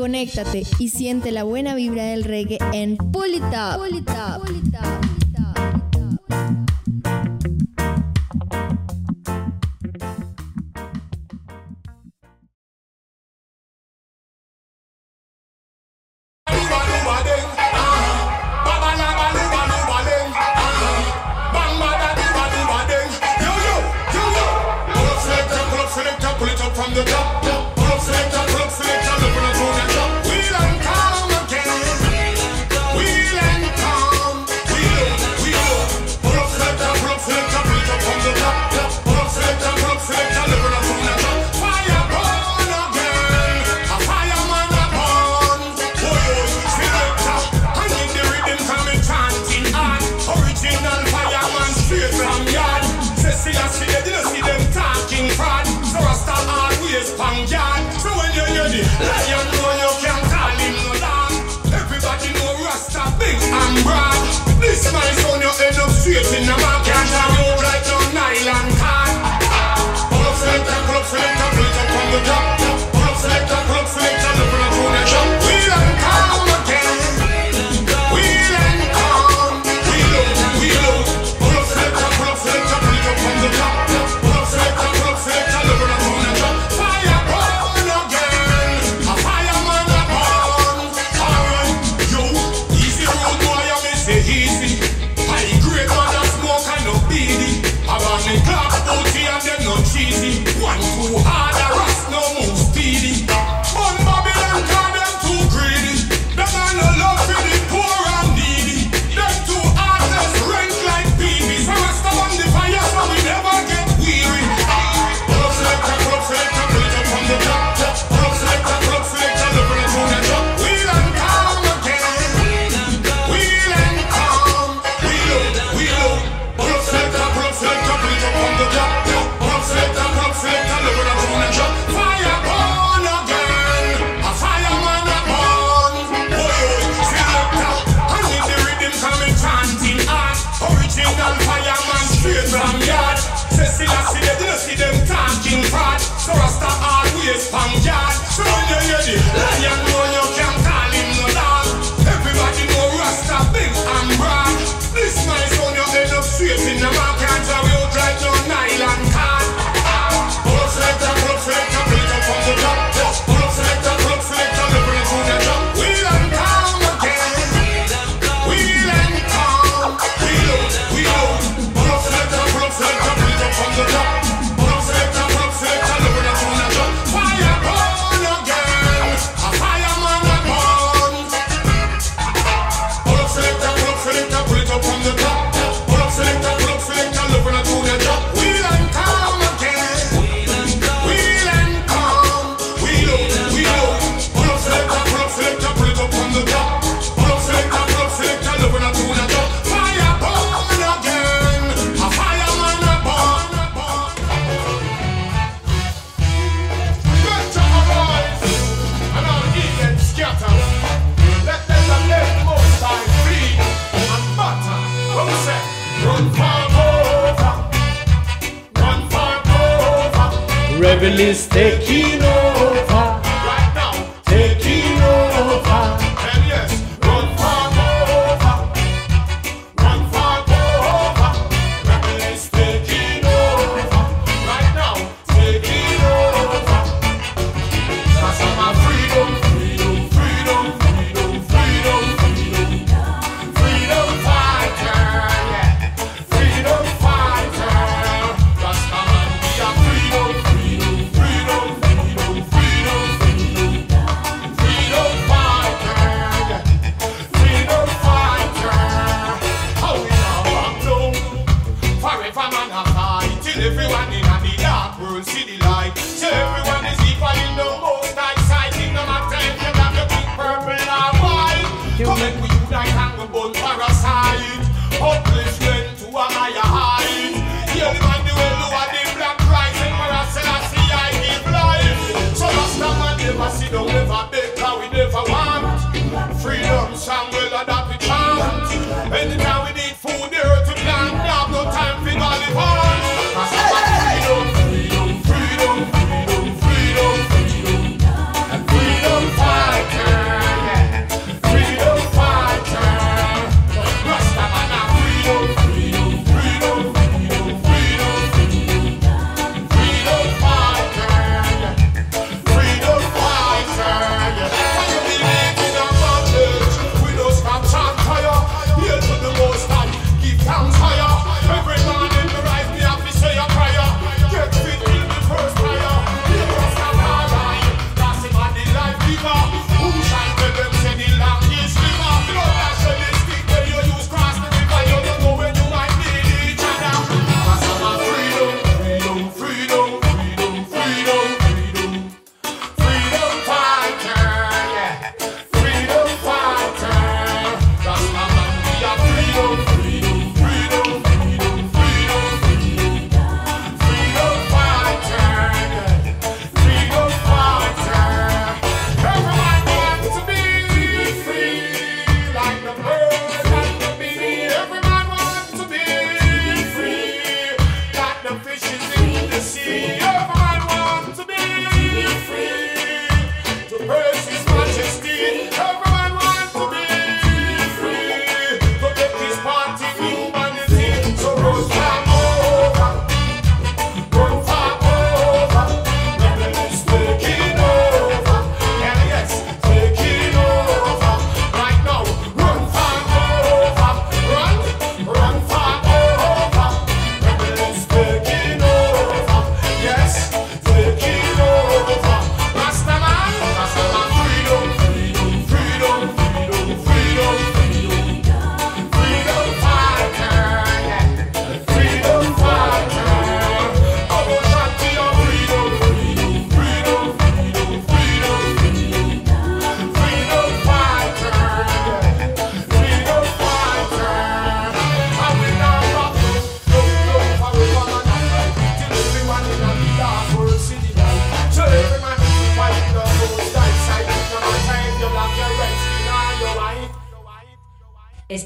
Conéctate y siente la buena vibra del reggae en Pull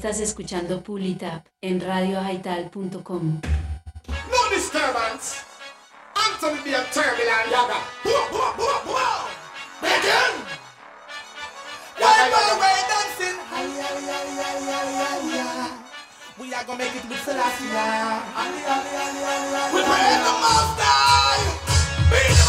Estás escuchando Pulitap en radioaital.com. No disturbance. A dancing? Ay, ay, ay, ay, ay, ay, ay. We are gonna make it with Selassie. We pray the most high.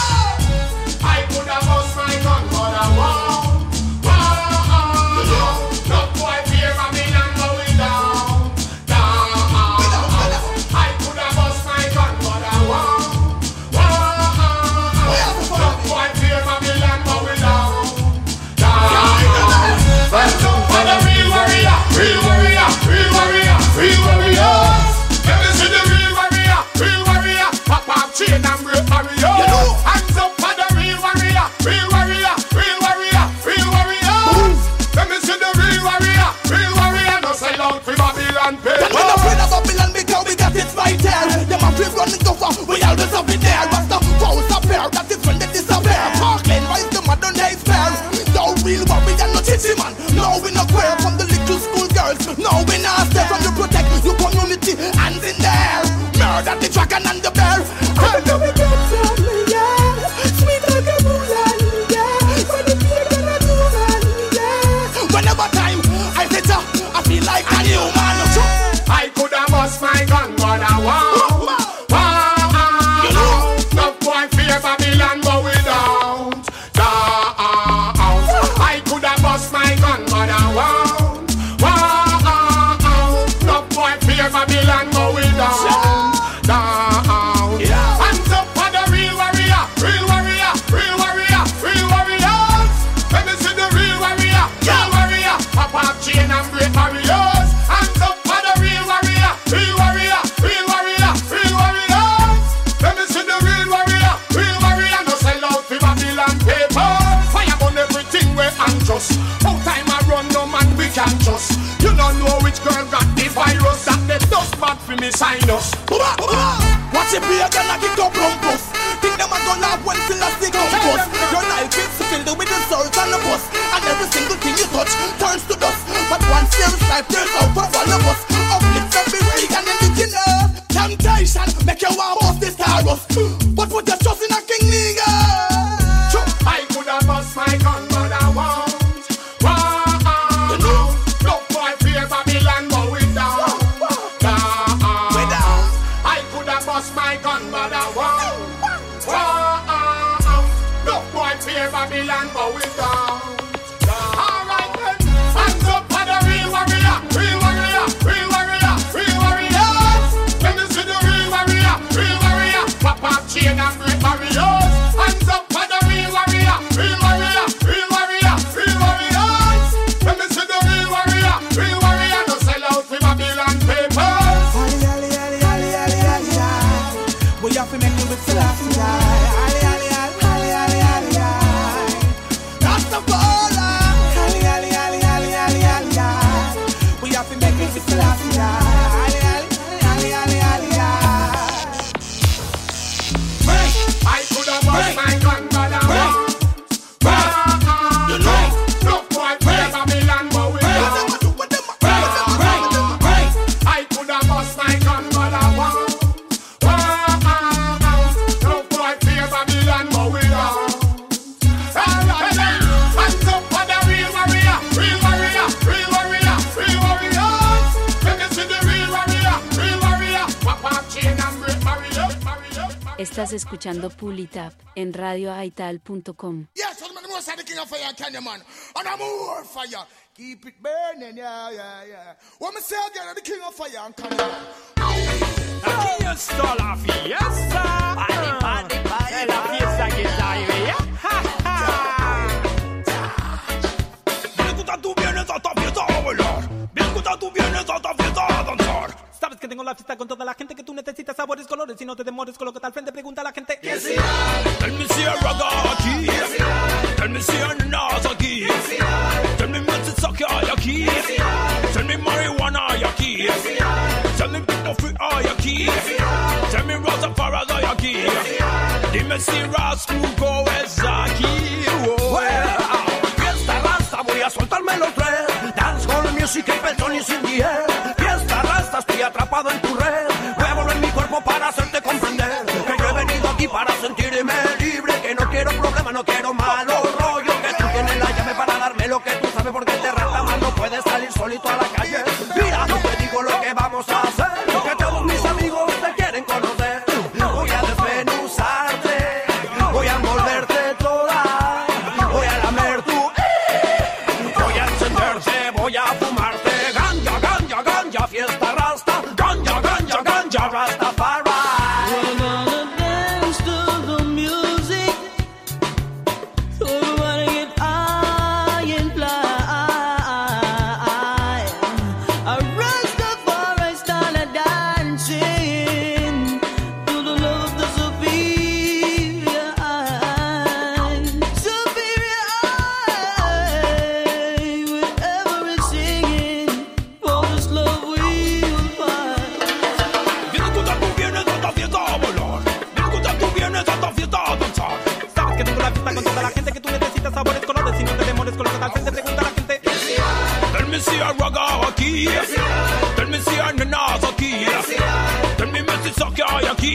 real warrior, real warrior, real warrior. Move. Let me see the real warrior, real warrior. No say long for Babylon people. Tell me the way to Babylon because we got it right there. Them a flip running to far, we always up in there. But the foes up here, that is when they disappear. Parkland, why is the mother name fair? No real warrior, no chichi man. No, we no queer from the little school girls. No, we not step from the protect your community. Hands in there. Murder the dragon and the bear. It be again like it go plumpus. Think them a gonna laugh when a stick up bust. Your life is filled with the souls and the bus. And every single thing you touch turns to dust. But once there's life, there's out for all of us. Escuchando Pulitap en radioaital.com. Yes, I'm the most king of fire, can you, man? And I'm more fire. Keep it burning, yeah, yeah, yeah. What me say again, I'm the king of fire, and? Aquí está la fiesta. Party, party, party. Es la fiesta que está ahí, ¿veía? Ja, ja. Bien escucha, tú vienes a esta fiesta a bailar. Bien escucha, tú vienes a esta fiesta tengo la fiesta con toda la gente que tú necesitas sabores, colores y no te demores con lo que está al frente. Pregunta a la gente. Tell me si hay raga aquí. Tell me si hay nanas aquí. Tell me hay aquí. Tell me marijuana hay aquí. Tell me Free hay aquí. Tell me Rastafari hay aquí. Dime si Rascuco es aquí. Oh, yeah. Fiesta rasta, voy a soltarme los tres. Dancehall music y pelón y sin diez. Rasta, estoy atrapado en tu red. Voy a volver mi cuerpo para hacerte comprender. Que yo he venido aquí para sentirme libre. Que no quiero problemas, no quiero malos rollos. Que tú tienes la llave para darme lo que tú sabes. Porque te rata más, no puedes salir solito a la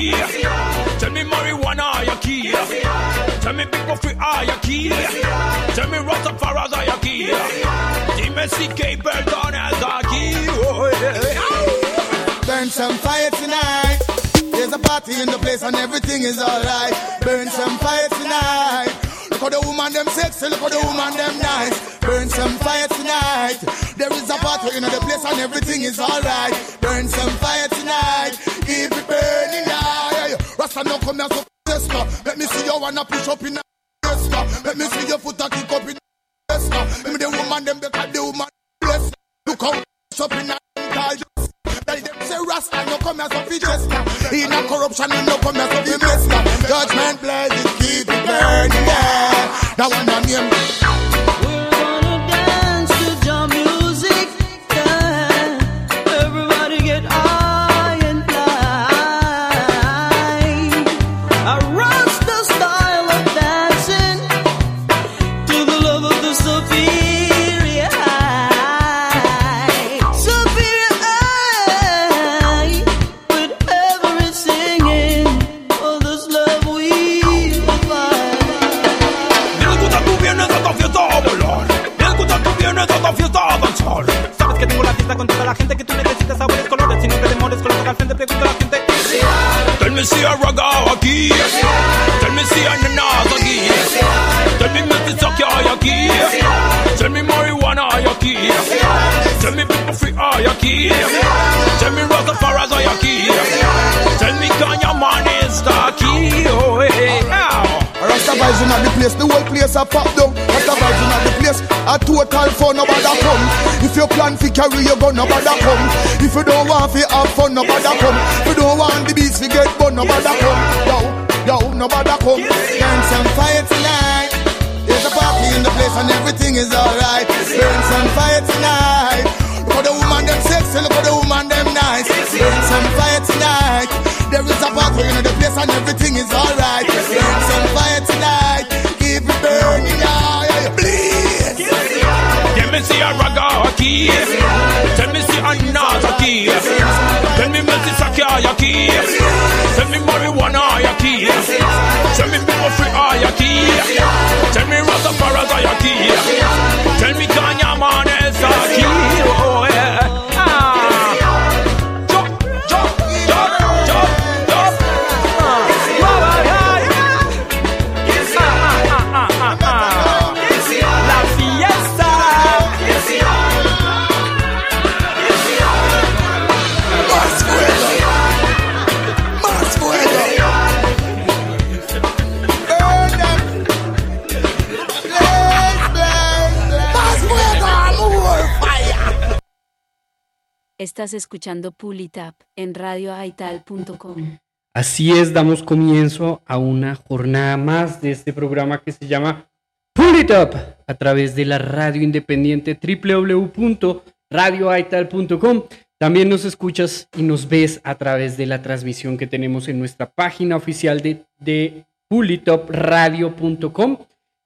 Mississauga. Tell me marijuana hay aquí. Tell me Big Free hay aquí. Tell me Rastafari hay aquí. Dime si Capleton es aquí. Oh, yeah. Burn some fire tonight. There's a party in the place and everything is alright. Burn some fire tonight. Look at the woman them sexy, look at the woman them nice. Burn some fire tonight. There is a party in the place and everything is alright. Burn some fire tonight. Burning. Rasta no come here so Jessica. Let me see you wanna push up in the Jessica. Let me see your foot a kick up in the Jessica. Let me the woman them because the woman bless. Look how up in the call Tell them say Rasta no come here so fi In a corruption he no come here so fi Judgment blazing keep it burning yeah. That one my name a pop down. Rasta vibes in the place, a total fun, nobody come. If you plan to carry your gun, nobody come. If you don't want to have fun, nobody come. If you don't want the beats to get bun, nobody come. Yo, yo, nobody come. Burn some fire tonight. There's a party in the place and everything is alright. Burn some fire tonight. Look at the woman them sexy, look at the woman them nice. Burn some fire tonight. There is a party in the place and everything is alright. Burn some fire Tell me see a ragga a key. Tell me see a nas a key. Tell me me see sakya a key. Tell me marijuana a key. Tell me people free a key. Tell me Rastafari a key. Tell me Kanye man Estás escuchando Pulitap en radioaital.com. Así es, damos comienzo a una jornada más de este programa que se llama Pull It Up a través de la radio independiente www.radioaital.com. También nos escuchas y nos ves a través de la transmisión que tenemos en nuestra página oficial de, de pulitupradio.com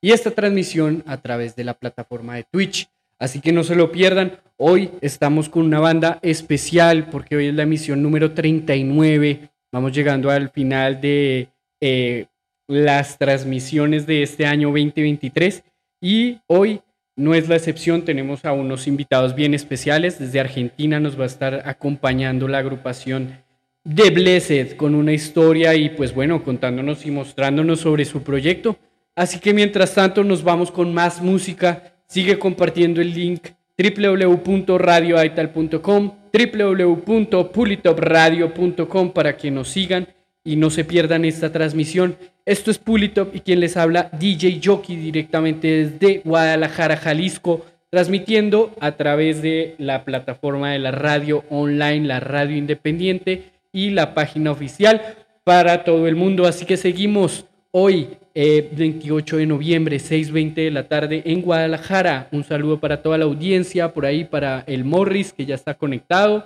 y esta transmisión a través de la plataforma de Twitch. Así que no se lo pierdan. Hoy estamos con una banda especial porque hoy es la emisión número 39. Vamos llegando al final de eh, las transmisiones de este año 2023 y hoy no es la excepción. Tenemos a unos invitados bien especiales. Desde Argentina nos va a estar acompañando la agrupación The Blessed con una historia y pues bueno, contándonos y mostrándonos sobre su proyecto. Así que mientras tanto nos vamos con más música. Sigue compartiendo el link www.radioaital.com, www.pulitopradio.com para que nos sigan y no se pierdan esta transmisión. Esto es Pulitop y quien les habla DJ Jockey directamente desde Guadalajara, Jalisco, transmitiendo a través de la plataforma de la radio online, la radio independiente y la página oficial para todo el mundo. Así que seguimos hoy, eh, 28 de noviembre, 6.20 de la tarde en Guadalajara. Un saludo para toda la audiencia, por ahí para el Morris que ya está conectado,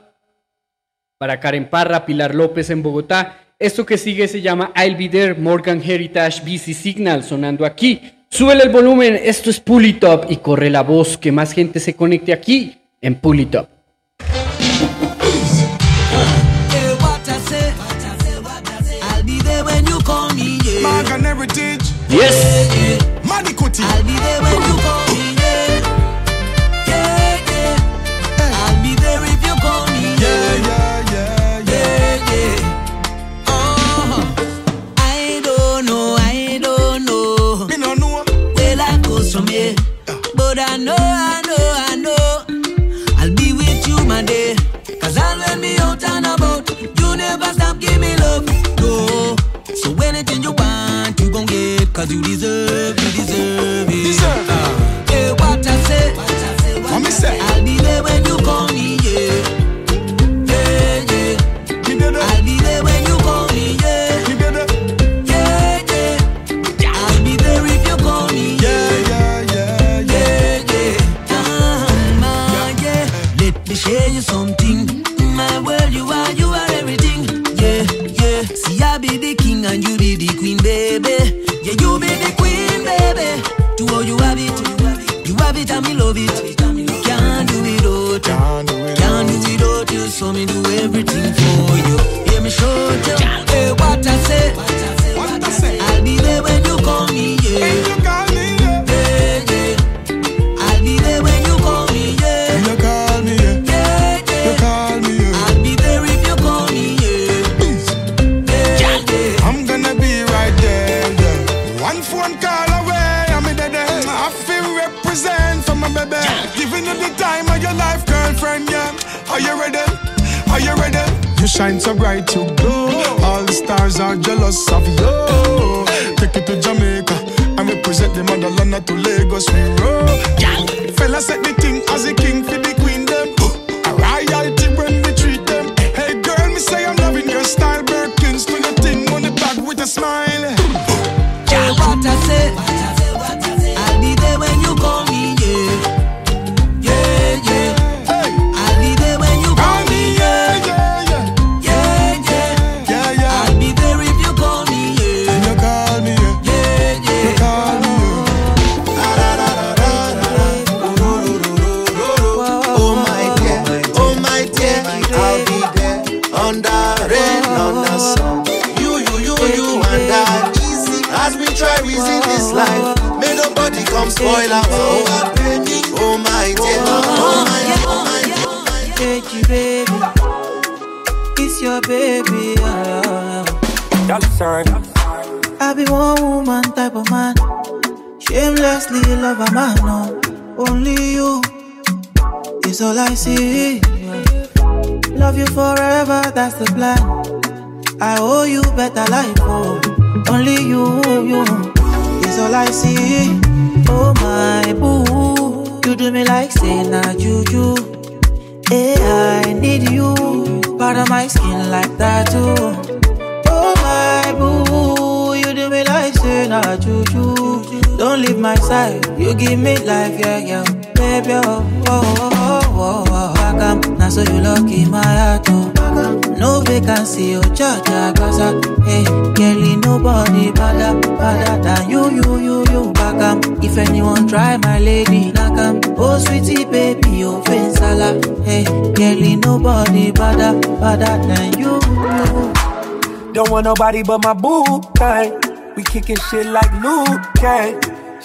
para Karen Parra, Pilar López en Bogotá. Esto que sigue se llama I'll Be There, Morgan Heritage BC Signal, sonando aquí. Súbele el volumen, esto es Pulitop y corre la voz que más gente se conecte aquí en Pulitop. Morgan Heritage. Yes. Money Kuti. I'll be there when you call me, yeah. Yeah, yeah. I'll be there if you call me, yeah. yeah, yeah, Yeah, yeah. Uh-huh. I don't know, I don't know Me no know. where life goes from here. But I know, I know, I know I'll be with you, my day. Cause I'll let me out and about. You never stop, give me love. No. So anything you want, you gon' get. Cause you deserve, you deserve it. Deserve. Uh, yeah, what I say. What me say? I'll be there when you call me, yeah. Yeah, yeah. Me did it. I'll be there when you call me, yeah. Me did it. Yeah, yeah. I'll be there if you call me, Yeah, yeah, yeah, yeah. yeah, yeah. Um, uh, yeah. Let me share you something. My world, you are, you are everything. Yeah, yeah. See, I be the king and you be the queen, baby. Have it and me love it. Can't do it without Can't do it Can't do without you, so me do everything for you. Hear me show Are you ready? Are you ready? You shine so bright, you glow. All the stars are jealous of you. Take it to Jamaica and represent the motherland to Lagos. We roll. Gal, fella set the thing as a king for the nobody come spoil our oh, baby. Oh my dear, oh my, oh my, Take you, baby. It's your baby. yeah. I be one woman type of man. Shamelessly love a man, no. Only you is all I see. Love you forever, that's the plan. I owe you better life, oh. Only you, you is all I see. Oh my boo, you do me like say na juju. Hey, I need you, part of my skin like that too. Oh my boo, you do me like say na juju. Don't leave my side, you give me life, yeah, yeah. Baby, oh, oh, oh, oh, oh, oh. Back am, now so you lucky my heart, oh. No vacancy, oh, cha cha, cause I, hey, girlie, nobody better, better than you, you, you, you. Back if anyone try my lady, knock am. Oh, sweetie, baby, oh, fensala, hey, girlie, nobody better, better than you, you. Don't want nobody but my boo, hey. We kicking shit like Luke, hey.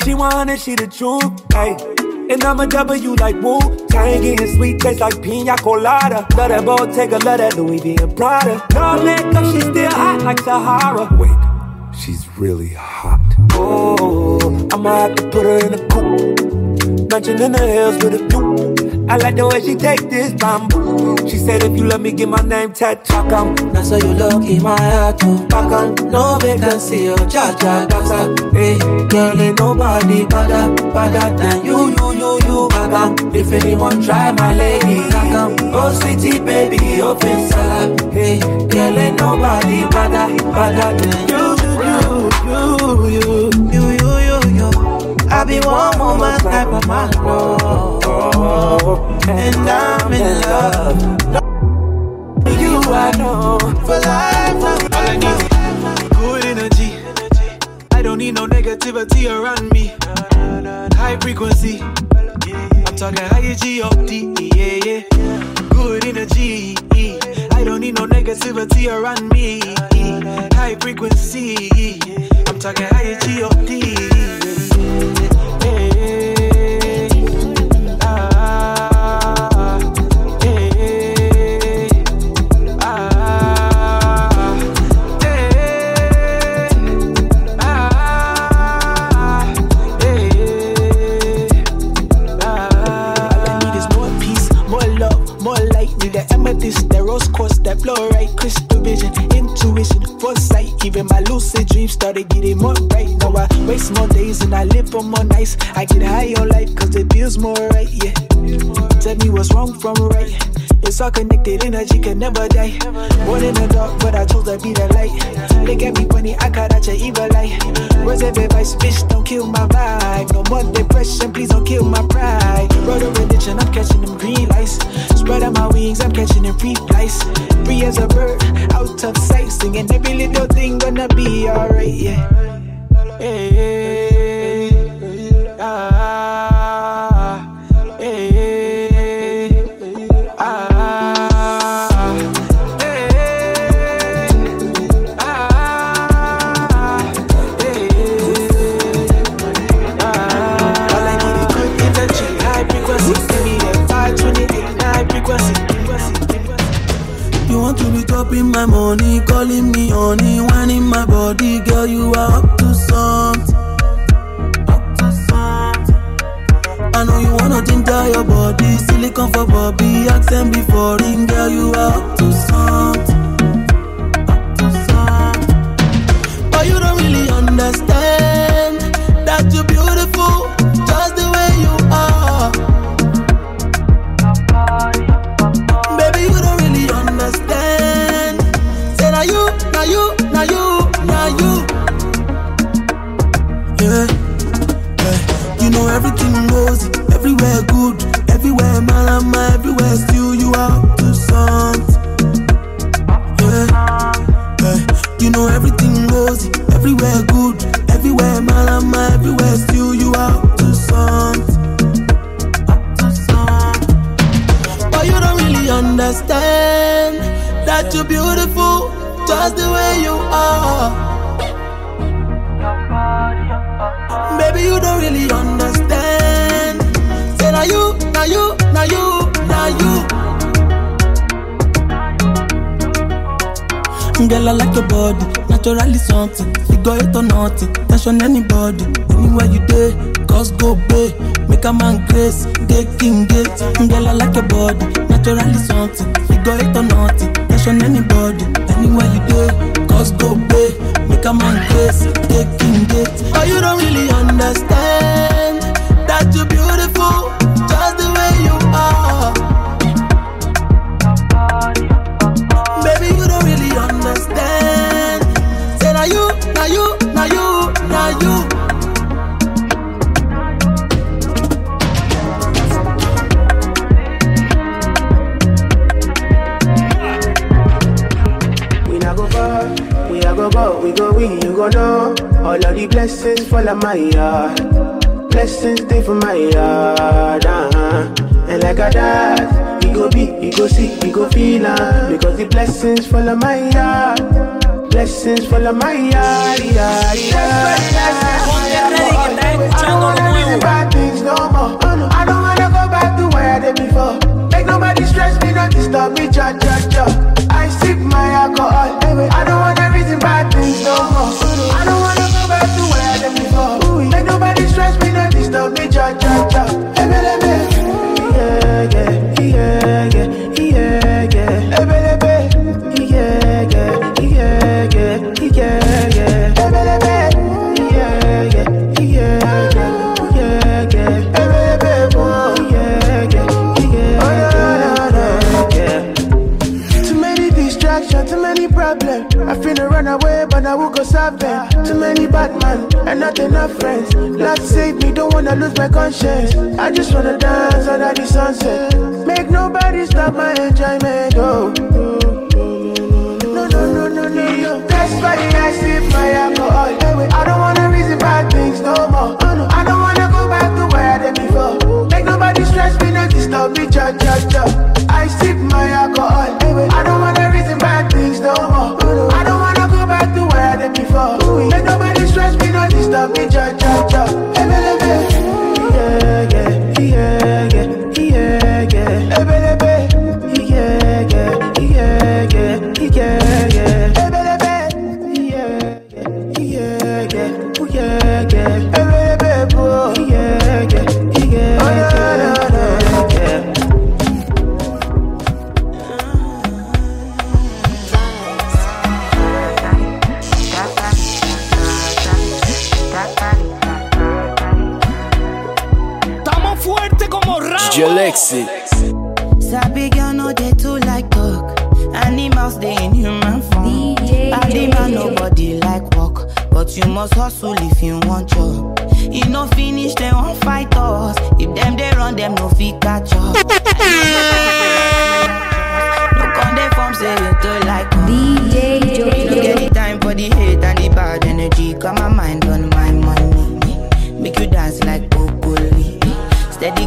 She want it, she the truth, hey. And I'm a W like Wu Tang and sweet taste like pina colada. Love that Bottega, love that Louis V and Prada. No makeup, she still hot like Sahara. Wait, she's really hot. Oh, I'ma have to put her in a coupe. Mansion in the hills with a view. I like the way she take this bamboo. She said if you let me get my name tattooed, come. Now so you lucky my heart to back No vacancy oh cha cha casa Hey, girl ain't nobody better, better than you, you, you, you back If anyone try my lady, on Oh sweetie baby, open salad Hey, girl ain't nobody better, better than you You, you, you, you I be one woman type of man, no And I'm in love you I know for life. Oh. All I need good energy. I don't need no negativity around me. High frequency. I'm talking high G O D, yeah, yeah. Good energy. I don't need no negativity around me. High frequency. I'm talking high G O rose quartz that blow right crystal vision, intuition, foresight. Even my lucid dreams started getting more right. Now I waste more days and I live for more nights. I get high on life cause it feels more right, yeah. Tell me what's wrong from right. It's all connected, energy can never die. Born in the dark, but I chose to be the light. Look at me funny, I cut out your evil light. Words of advice, bitch, don't kill my vibe. No more depression, please don't kill my pride. Road of religion, I'm catching them green lights. Spread out my wings, I'm catching them free flights. Free as a bird, out of sight, singing every little thing gonna be alright, yeah. Dropping my money, calling me honey, whining my body, girl. You are up to something. Up to something. I know you wanna ginger your body, silicon for Bobby, accent before ring, girl, you are up to something. Up to something. But you don't really understand that you're Yeah. You know everything goes everywhere good, everywhere malama, everywhere still you up to something. Yeah, yeah. You know everything goes everywhere good, everywhere malama, everywhere still you. Up to something. But you don't really understand that you're beautiful just the way you are. You don't really understand. Say now you, now you, now you, now you. Girl, I like your body, naturally something. Figure it or nothing, tension anybody. Anywhere you day, cause go bay. Make a man grace, get king gate. Girl, I like your body, naturally something. Figure it or nothing, tension anybody. Anywhere you day, cause go bay. Make a man grace, get king gate. But you don't really understand that you're beautiful, we go we, you go know. All of the blessings fall on my yard. Blessings stay for my yard, uh-huh. And like a dad, he go be, he go see, he go feel uh, Because the blessings fall on my yard. Blessings fall on my yard, yard, yard. I don't wanna reason bad things no more. I don't wanna go back to where I did before. Make nobody stress me, not disturb me, cha cha cha. I sip my alcohol. I don't reason bad things no more. Them. Too many bad men and not enough friends. Lord save me, don't wanna lose my conscience. I just wanna dance under the sunset. Make nobody stop my enjoyment. Oh. No, no, no, no, no, no. That's why I sip my alcohol. I don't wanna reason bad things no more. I don't wanna go back to where I did before. Make nobody stress me, not disturb me, cha cha cha. I sip my alcohol. Hustle if you want job. You no finish they won't fight us. If them they run them no fit catch up. no con dey form say you too like DJ No get the time for the hate and the bad energy. Got my mind on my money. Make you dance like broccoli. Steady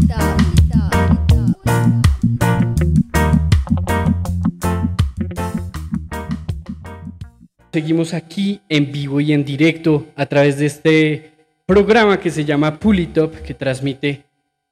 Seguimos aquí en vivo y en directo a través de este programa que se llama Pulitop, que transmite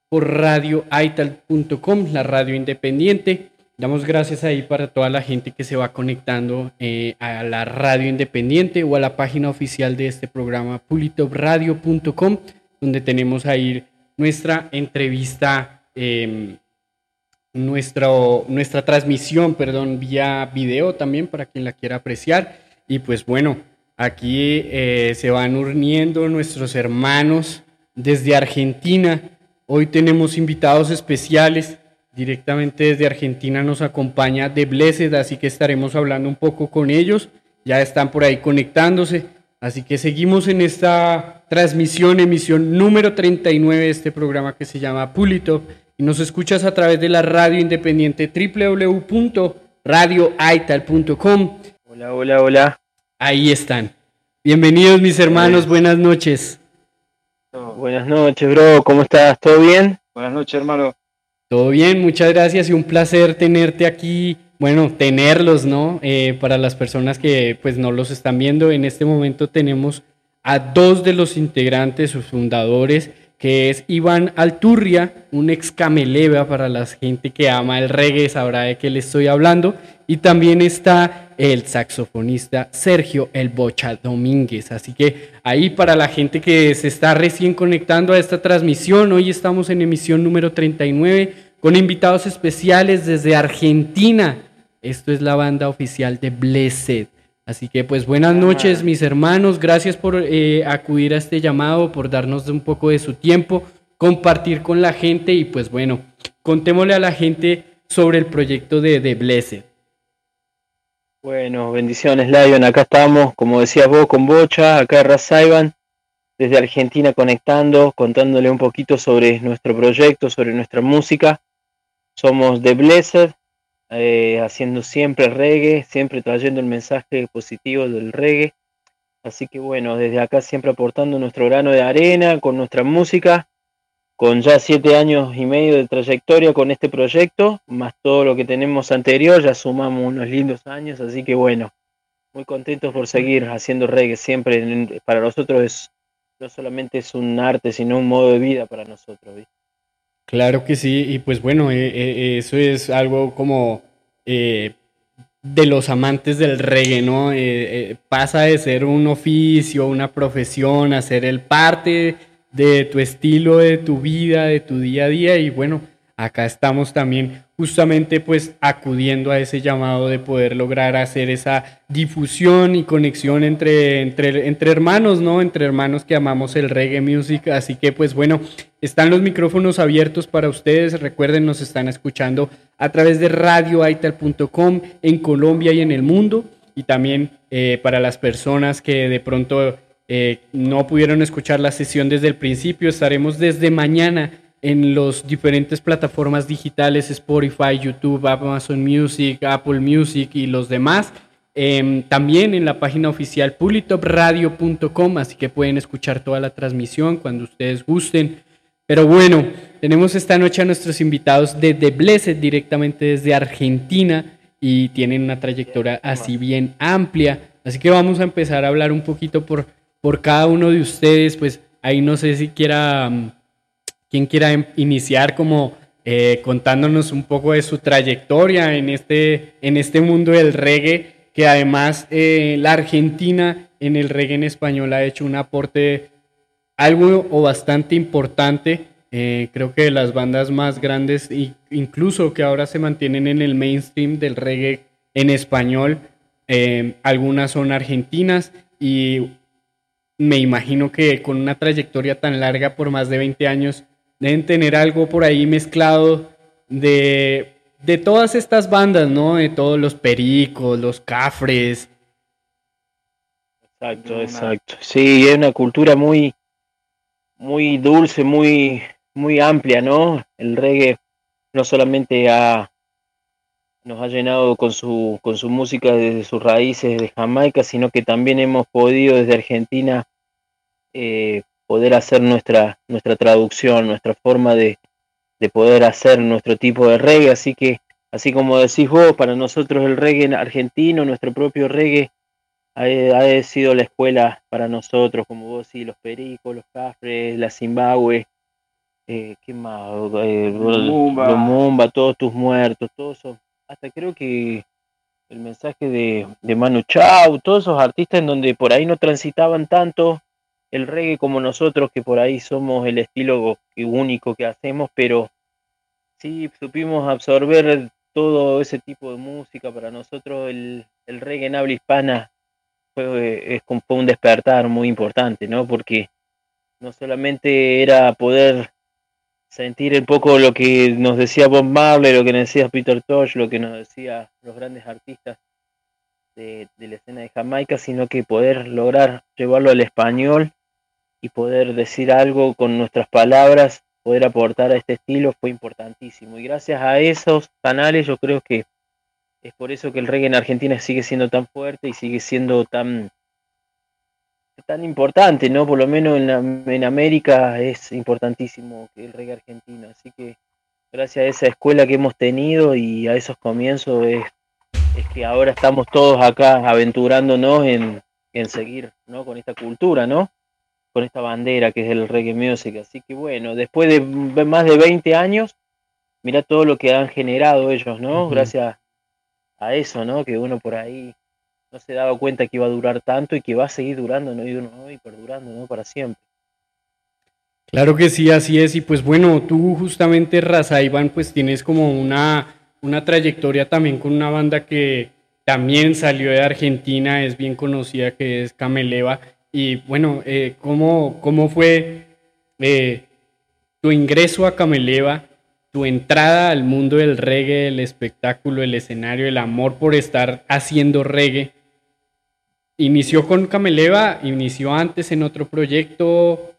por radioaital.com, la radio independiente. Damos gracias ahí para toda la gente que se va conectando eh, a la radio independiente o a la página oficial de este programa, pulitopradio.com, donde tenemos ahí nuestra entrevista, eh, nuestra transmisión, perdón, vía video también para quien la quiera apreciar. Y pues bueno, aquí eh, se van uniendo nuestros hermanos desde Argentina. Hoy tenemos invitados especiales. Directamente desde Argentina nos acompaña The Blessed, así que estaremos hablando un poco con ellos. Ya están por ahí conectándose. Así que seguimos en esta transmisión, emisión número 39 de este programa que se llama Pulitop. Y nos escuchas a través de la radio independiente www.radioaital.com. Hola, hola, hola. Ahí están. Bienvenidos mis hermanos, buenas noches. Buenas noches, bro. ¿Cómo estás? ¿Todo bien? Buenas noches, hermano. Todo bien, muchas gracias y un placer tenerte aquí. Bueno, tenerlos, ¿no? Eh, para las personas que pues no los están viendo, en este momento tenemos a dos de los integrantes o fundadores, que es Iván Alturria, un ex cameleva para la gente que ama el reggae, sabrá de qué le estoy hablando. Y también está el saxofonista Sergio El Bocha Domínguez. Así que ahí para la gente que se está recién conectando a esta transmisión, hoy estamos en emisión número 39 con invitados especiales desde Argentina. Esto es la banda oficial de Blessed. Así que pues buenas noches mis hermanos, gracias por eh, acudir a este llamado, por darnos un poco de su tiempo, compartir con la gente y pues bueno, contémosle a la gente sobre el proyecto de, de Blessed. Bueno, bendiciones Lion, acá estamos, como decías vos, con Bocha, acá Razaiban, desde Argentina conectando, contándole un poquito sobre nuestro proyecto, sobre nuestra música. Somos The Blessed, eh, haciendo siempre reggae, siempre trayendo el mensaje positivo del reggae. Así que bueno, desde acá siempre aportando nuestro grano de arena con nuestra música, con ya siete años y medio de trayectoria con este proyecto, más todo lo que tenemos anterior, ya sumamos unos lindos años, así que bueno, muy contentos por seguir haciendo reggae siempre. Para nosotros es no solamente es un arte, sino un modo de vida para nosotros. Claro que sí, y pues bueno, eh, eh, eso es algo como eh, de los amantes del reggae, ¿no? pasa de ser un oficio, una profesión, a ser el parte de tu estilo, de tu vida, de tu día a día, y bueno, acá estamos también justamente pues acudiendo a ese llamado de poder lograr hacer esa difusión y conexión entre, entre, entre hermanos, ¿no? Entre hermanos que amamos el reggae music. Así que pues bueno, están los micrófonos abiertos para ustedes. Recuerden, nos están escuchando a través de radioaital.com en Colombia y en el mundo. Y también eh, para las personas que de pronto eh, no pudieron escuchar la sesión desde el principio, estaremos desde mañana en las diferentes plataformas digitales, Spotify, YouTube, Amazon Music, Apple Music y los demás. Em, también en la página oficial pulitopradio.com, así que pueden escuchar toda la transmisión cuando ustedes gusten. Pero bueno, tenemos esta noche a nuestros invitados de The Blessed directamente desde Argentina y tienen una trayectoria así bien amplia. Así que vamos a empezar a hablar un poquito por, por cada uno de ustedes. Pues ahí no sé si quiera quien quiera em, iniciar como eh, contándonos un poco de su trayectoria en este, en este mundo del reggae, que además eh, la Argentina en el reggae en español ha hecho un aporte algo o bastante importante. Eh, creo que las bandas más grandes, incluso que ahora se mantienen en el mainstream del reggae en español, algunas son argentinas y me imagino que con una trayectoria tan larga por más de 20 años, deben tener algo por ahí mezclado de, de todas estas bandas, ¿no? De todos los pericos, los cafres. Exacto, exacto. Sí, es una cultura muy, muy dulce, muy, muy amplia, ¿no? El reggae no solamente ha, nos ha llenado con su, con su música desde sus raíces de Jamaica, sino que también hemos podido desde Argentina eh, poder hacer nuestra, nuestra traducción, nuestra forma de, de poder hacer nuestro tipo de reggae. Así que, así como decís vos, para nosotros el reggae argentino, nuestro propio reggae, ha, ha sido la escuela para nosotros, como vos sí, los pericos, los cafres, la Zimbabue, eh, ¿qué más? Eh, los Mumba, todos tus muertos, todos esos hasta creo que el mensaje de, de Manu Chao, todos esos artistas en donde por ahí no transitaban tanto el reggae como nosotros, que por ahí somos el estilo único que hacemos, pero sí supimos absorber todo ese tipo de música. Para nosotros el, el reggae en habla hispana fue, es, fue un despertar muy importante, ¿no? Porque no solamente era poder sentir un poco lo que nos decía Bob Marley, lo que nos decía Peter Tosh, lo que nos decía los grandes artistas de, de, la escena de Jamaica, sino que poder lograr llevarlo al español y poder decir algo con nuestras palabras, poder aportar a este estilo fue importantísimo. Y gracias a esos canales yo creo que es por eso que el reggae en Argentina sigue siendo tan fuerte y sigue siendo tan tan importante, ¿no? Por lo menos en, en América es importantísimo el reggae argentino. Así que gracias a esa escuela que hemos tenido y a esos comienzos es, es que ahora estamos todos acá aventurándonos en, en seguir, ¿no? Con esta cultura, ¿no? Con esta bandera que es el reggae music. Así que bueno, después de más de 20 años, mira todo lo que han generado ellos, ¿no? Uh -huh. Gracias a eso, ¿no? Que uno por ahí no se daba cuenta que iba a durar tanto y que va a seguir durando, ¿no? Y, uno, y perdurando, ¿no? Para siempre. Claro que sí, así es. Y pues bueno, tú justamente, Raza Iván, pues tienes como una, una trayectoria también con una banda que también salió de Argentina, es bien conocida, que es Cameleva. Y bueno, eh, ¿cómo, ¿cómo fue eh, tu ingreso a Cameleva? tu entrada al mundo del reggae, el espectáculo, el escenario, el amor por estar haciendo reggae. ¿Inició con Cameleva? ¿Inició antes en otro proyecto?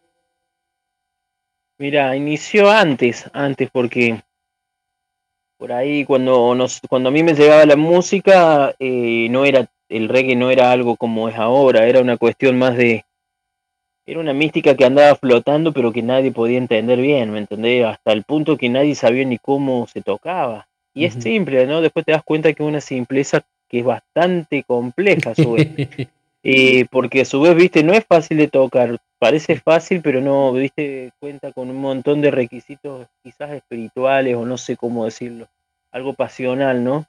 Mira, inició antes, antes porque por ahí cuando nos, cuando a mí me llegaba la música, eh, no era, el reggae no era algo como es ahora, era una cuestión más de, era una mística que andaba flotando, pero que nadie podía entender bien, ¿me entendés? Hasta el punto que nadie sabía ni cómo se tocaba. Y uh -huh. es simple, ¿no? Después te das cuenta que es una simpleza que es bastante compleja a su vez. eh, porque a su vez, viste, no es fácil de tocar. Parece fácil, pero no, viste, cuenta con un montón de requisitos quizás espirituales o no sé cómo decirlo. Algo pasional, ¿no?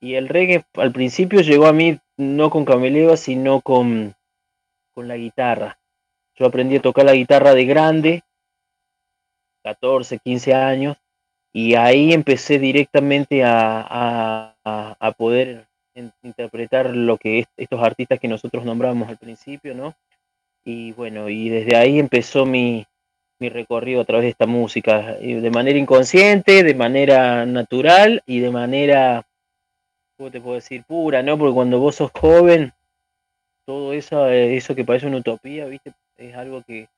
Y el reggae al principio llegó a mí no con Cameleva, sino con, con la guitarra yo aprendí a tocar la guitarra de grande, 14, 15 años, y ahí empecé directamente a, a, a poder interpretar lo que es, estos artistas que nosotros nombramos al principio, ¿no? Y bueno, y desde ahí empezó mi, mi recorrido a través de esta música, de manera inconsciente, de manera natural y de manera, ¿cómo te puedo decir? Pura, ¿no? Porque cuando vos sos joven, todo eso, eso que parece una utopía, ¿viste? es algo que,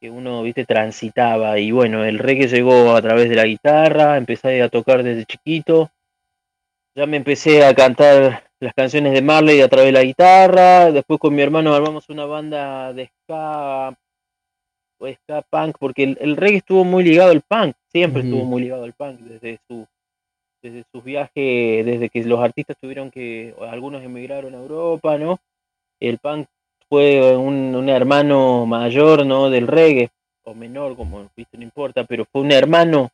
que uno, viste, transitaba. Y bueno, el reggae llegó a través de la guitarra, empecé a tocar desde chiquito. Ya me empecé a cantar las canciones de Marley a través de la guitarra. Después con mi hermano armamos una banda de ska o ska punk, porque el, el reggae estuvo muy ligado al punk, siempre uh -huh. estuvo muy ligado al punk desde su desde sus viajes, desde que los artistas tuvieron que, algunos emigraron a Europa, ¿no? El punk fue un, un, hermano mayor no del reggae o menor como viste no importa pero fue un hermano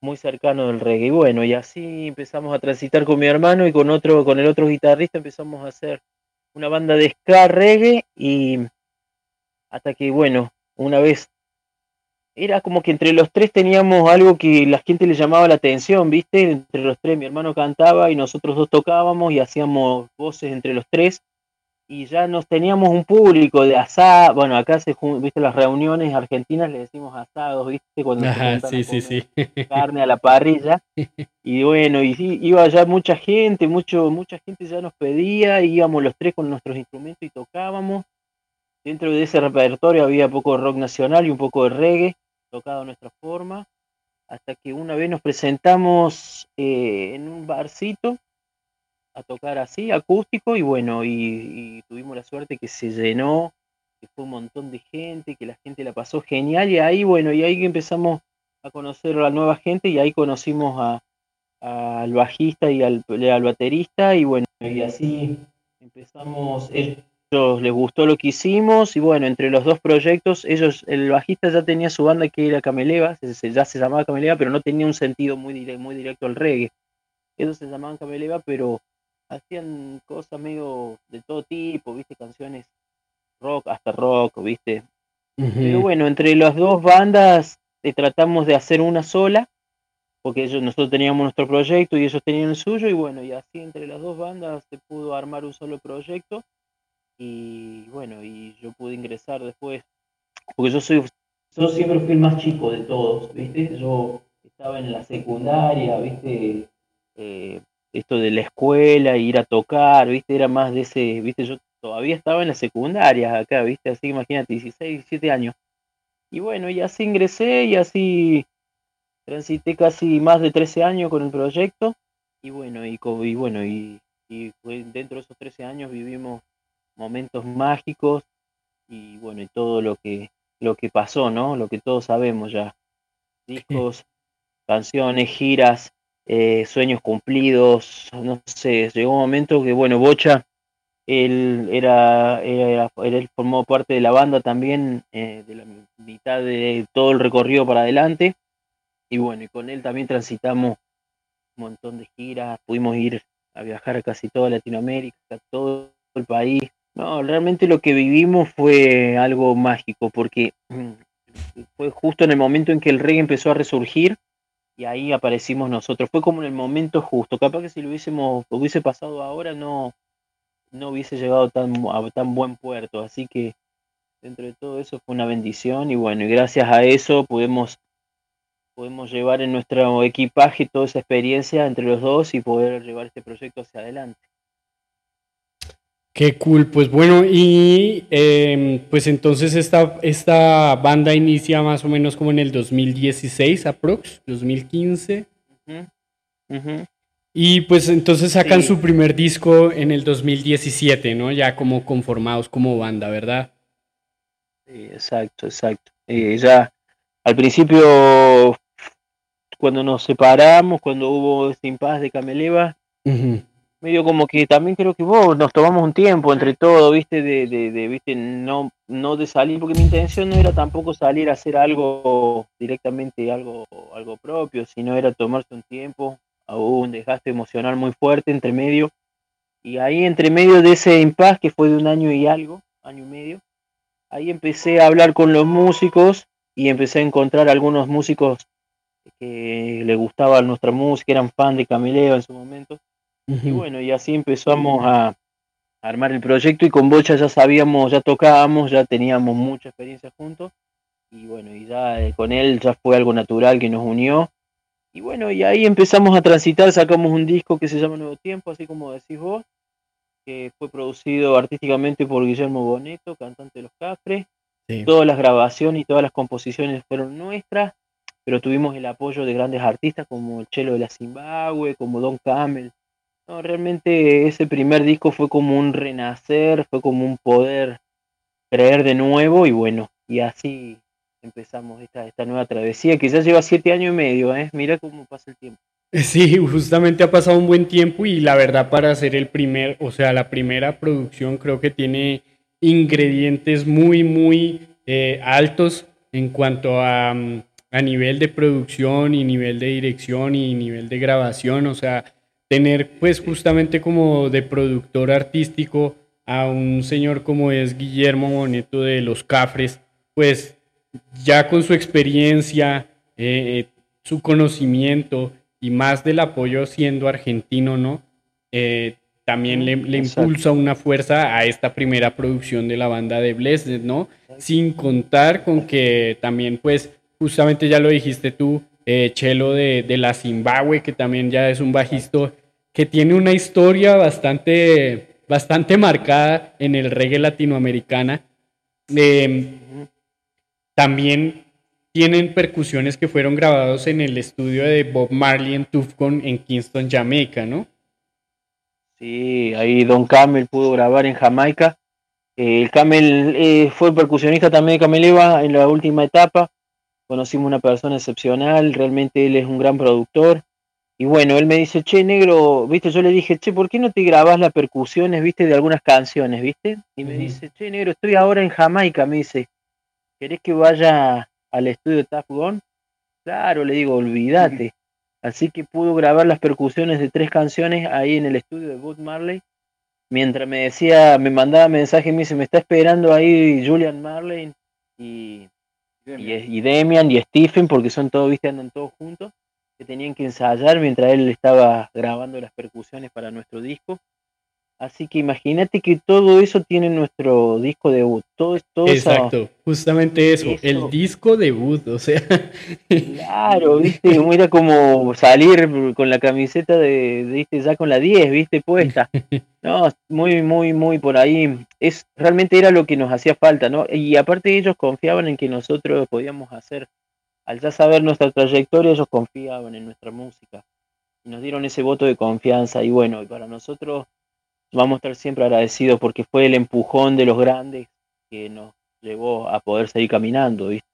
muy cercano del reggae y bueno y así empezamos a transitar con mi hermano y con otro con el otro guitarrista empezamos a hacer una banda de ska reggae y hasta que bueno una vez era como que entre los tres teníamos algo que la gente le llamaba la atención viste entre los tres mi hermano cantaba y nosotros dos tocábamos y hacíamos voces entre los tres. Y ya nos teníamos un público de asado, bueno, acá se viste las reuniones argentinas le decimos asados, viste, cuando Ajá, sí, sí, sí. carne a la parrilla, y bueno, y sí, iba ya mucha gente, mucho, mucha gente ya nos pedía, íbamos los tres con nuestros instrumentos y tocábamos, dentro de ese repertorio había poco rock nacional y un poco de reggae, tocado nuestra forma, hasta que una vez nos presentamos eh, en un barcito, a tocar así, acústico, y bueno, y, tuvimos la suerte que se llenó, que fue un montón de gente, que la gente la pasó genial, y ahí, bueno, y ahí empezamos a conocer a la nueva gente, y ahí conocimos a, al bajista y al, al, baterista, y bueno, y así empezamos, ellos les gustó lo que hicimos, y bueno, entre los dos proyectos, ellos, el bajista ya tenía su banda que era Cameleva, ya se llamaba Cameleva, pero no tenía un sentido muy, muy directo al reggae. Ellos se llamaban Cameleva, pero hacían cosas medio de todo tipo, viste, canciones rock, hasta rock, viste. Pero bueno, entre las dos bandas eh, tratamos de hacer una sola, porque ellos, nosotros teníamos nuestro proyecto y ellos tenían el suyo, y bueno, y así entre las dos bandas se pudo armar un solo proyecto, y bueno, y yo pude ingresar después, porque yo soy, yo siempre fui el más chico de todos, viste, yo estaba en la secundaria, viste, eh, esto de la escuela, ir a tocar, viste, era más de ese, viste, yo todavía estaba en la secundaria acá, viste, así imagínate, 16, 17 años. Y bueno, y así ingresé y así transité casi más de 13 años con el proyecto. Y bueno, y, y bueno, y, y dentro de esos 13 años vivimos momentos mágicos y bueno, y todo lo que, lo que pasó, ¿no? Lo que todos sabemos ya. Discos, canciones, giras, eh, sueños cumplidos, no sé, llegó un momento que, bueno, Bocha, él era, era- él formó parte de la banda también, eh, de la mitad de todo el recorrido para adelante, y bueno, y con él también transitamos un montón de giras, pudimos ir a viajar a casi toda Latinoamérica, a todo el país. No, realmente lo que vivimos fue algo mágico, porque mm, fue justo en el momento en que el reggae empezó a resurgir, y ahí aparecimos nosotros. Fue como en el momento justo. Capaz que si lo hubiésemos, hubiese pasado ahora, no, no hubiese llegado tan, a tan buen puerto. Así que dentro de todo eso fue una bendición y bueno, y gracias a eso podemos, podemos llevar en nuestro equipaje toda esa experiencia entre los dos y poder llevar este proyecto hacia adelante. Qué cool, pues bueno, y em, pues entonces esta, esta banda inicia más o menos como en el 2016, aprox, 2015. Ujú, ujú. Y pues entonces sacan Sí. su primer disco en el 2017, ¿no? Ya como conformados como banda, ¿verdad? Sí, exacto, exacto. Eh, ya al principio, cuando nos separamos, cuando hubo este impasse de Cameleva. Medio como que también creo que vos nos tomamos un tiempo entre todo, viste, de, de, de, viste, no, no de salir, porque mi intención no era tampoco salir a hacer algo directamente, algo, algo propio, sino era tomarse un tiempo, hubo un desgaste emocional muy fuerte entre medio, y ahí entre medio de ese impasse que fue de un año y algo, año y medio, ahí empecé a hablar con los músicos y empecé a encontrar algunos músicos que le gustaba nuestra música, eran fan de Camileo en su momento. Y bueno, y así empezamos a armar el proyecto y con Bocha ya sabíamos, ya tocábamos, ya teníamos mucha experiencia juntos. Y bueno, y ya eh, con él ya fue algo natural que nos unió. Y bueno, y ahí empezamos a transitar, sacamos un disco que se llama Nuevo Tiempo, así como decís vos, que fue producido artísticamente por Guillermo Boneto, cantante de Los Cafres. Sí. Todas las grabaciones y todas las composiciones fueron nuestras, pero tuvimos el apoyo de grandes artistas como el Chelo de la Zimbabue, como Don Camel. No, realmente ese primer disco fue como un renacer, fue como un poder creer de nuevo y bueno, y así empezamos esta, esta nueva travesía que ya lleva siete años y medio, ¿eh? Mira cómo pasa el tiempo. Sí, justamente ha pasado un buen tiempo y la verdad para hacer el primer, o sea, la primera producción creo que tiene ingredientes muy, muy eh, altos en cuanto a, mm, a nivel de producción y nivel de dirección y nivel de grabación, o sea, tener pues justamente como de productor artístico a un señor como es Guillermo Boneto de Los Cafres, pues ya con su experiencia, eh, su conocimiento y más del apoyo siendo argentino, ¿no? Eh, también le, le impulsa una fuerza a esta primera producción de la banda de Blessed, ¿no? Sin contar con que también, pues, justamente ya lo dijiste tú, eh, Chelo de, de la Zimbabue, que también ya es un bajista que tiene una historia bastante, bastante marcada en el reggae latinoamericana. Eh, también tienen percusiones que fueron grabados en el estudio de Bob Marley en Tufcon en Kingston, Jamaica, ¿no? Sí, ahí Don Camel pudo grabar en Jamaica. Eh, el Camel eh, fue percusionista también de Cameleva en la última etapa. Conocimos una persona excepcional, realmente él es un gran productor. Y bueno, él me dice, che, negro, viste, yo le dije, che, ¿por qué no te grabas las percusiones, viste, de algunas canciones, viste? Y me dice, che, negro, estoy ahora en Jamaica, me dice, ¿querés que vaya al estudio de Tough Gone? Claro, le digo, olvídate. Así que pudo grabar las percusiones de tres canciones ahí en el estudio de Bob Marley. Mientras me decía, me mandaba mensaje me dice, me está esperando ahí Julian Marley y, y, y Demian y Stephen, porque son todos, viste, andan todos juntos, que tenían que ensayar mientras él estaba grabando las percusiones para nuestro disco. Así que imagínate que todo eso tiene nuestro disco debut. Todo, todo Exacto, justamente eso, el disco debut, o sea. Claro, viste, era como salir con la camiseta de, de, viste, ya con la 10, viste, puesta. No, muy, muy, muy por ahí. Es, realmente era lo que nos hacía falta, ¿no? Y aparte ellos confiaban en que nosotros podíamos hacer, al ya saber nuestra trayectoria, ellos confiaban en nuestra música. Y nos dieron ese voto de confianza. Y bueno, y para nosotros vamos a estar siempre agradecidos porque fue el empujón de los grandes que nos llevó a poder seguir caminando, ¿viste?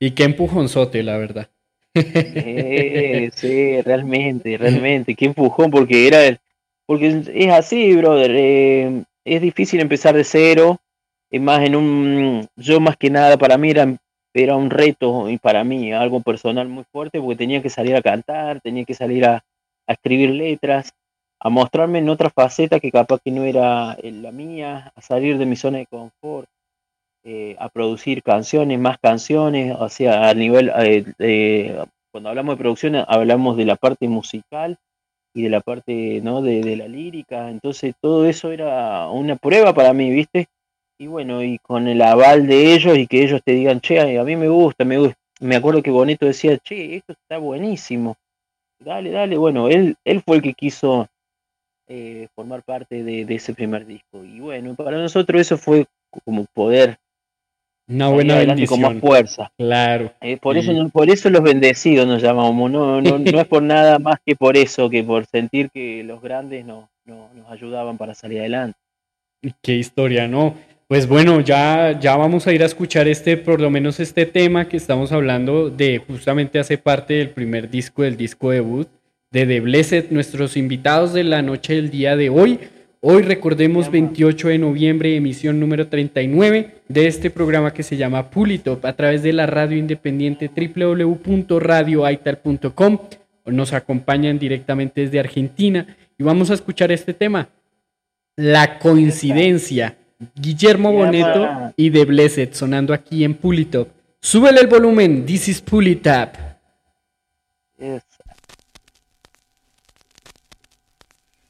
Y qué empujonzote, la verdad. Eh, sí, realmente, realmente, qué empujón, porque era, el- porque es así, brother, eh, es difícil empezar de cero, es más en un, yo más que nada para mí era, era un reto y para mí algo personal muy fuerte porque tenía que salir a cantar, tenía que salir a, a escribir letras, a mostrarme en otra faceta que capaz que no era eh, la mía, a salir de mi zona de confort eh, a producir canciones, más canciones, o sea, a nivel, eh, cuando hablamos de producción hablamos de la parte musical y de la parte, ¿no? De, de la lírica, entonces todo eso era una prueba para mí, ¿viste? Y bueno, y con el aval de ellos y que ellos te digan, che, a mí me gusta, me gusta. Me acuerdo que Boneto decía, che, esto está buenísimo. Dale, dale. Bueno, él, él fue el que quiso eh, formar parte de, de ese primer disco. Y bueno, para nosotros eso fue como poder Una buena adelante con más bendición. fuerza. Claro. Eh, por, eso, Sí. no- por eso los bendecidos nos llamamos, no, no, no es por nada más que por eso, que por sentir que los grandes nos, nos, nos ayudaban para salir adelante. Qué historia, ¿no? Pues bueno, ya, ya vamos a ir a escuchar este, por lo menos este tema que estamos hablando de justamente hace parte del primer disco, del disco debut de The Blessed, nuestros invitados de la noche del día de hoy. Hoy recordemos 28 de noviembre, emisión número 39 de este programa que se llama Pulitop a través de la radio independiente www.radioaital.com. Nos acompañan directamente desde Argentina y vamos a escuchar este tema. La coincidencia. Guillermo Boneto y The Blessed sonando aquí en Pulitop. Súbele el volumen. This is Pulitap. Es- Ah, yeah. Oh, baby. La coincidencia, la coincidencia, la coincidencia.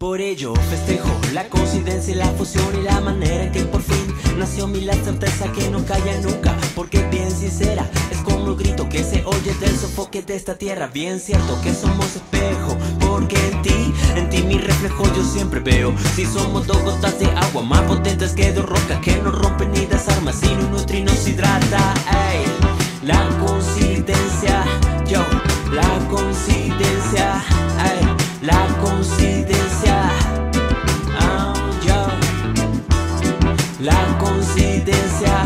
por ello festejo la coincidencia y la fusión y la manera en que por fin nació mi la certeza que no calla nunca, porque bien sincera es como el grito que se oye del sofoque de esta tierra. Bien cierto que somos espejo, porque en ti, en ti mi reflejo yo siempre veo. Si somos dos gotas de agua más potentes que dos rocas que no rompen ni desarman, sino nutre y nos hidrata. La coincidencia, yo, la coincidencia, ey, la coincidencia, coincidencia,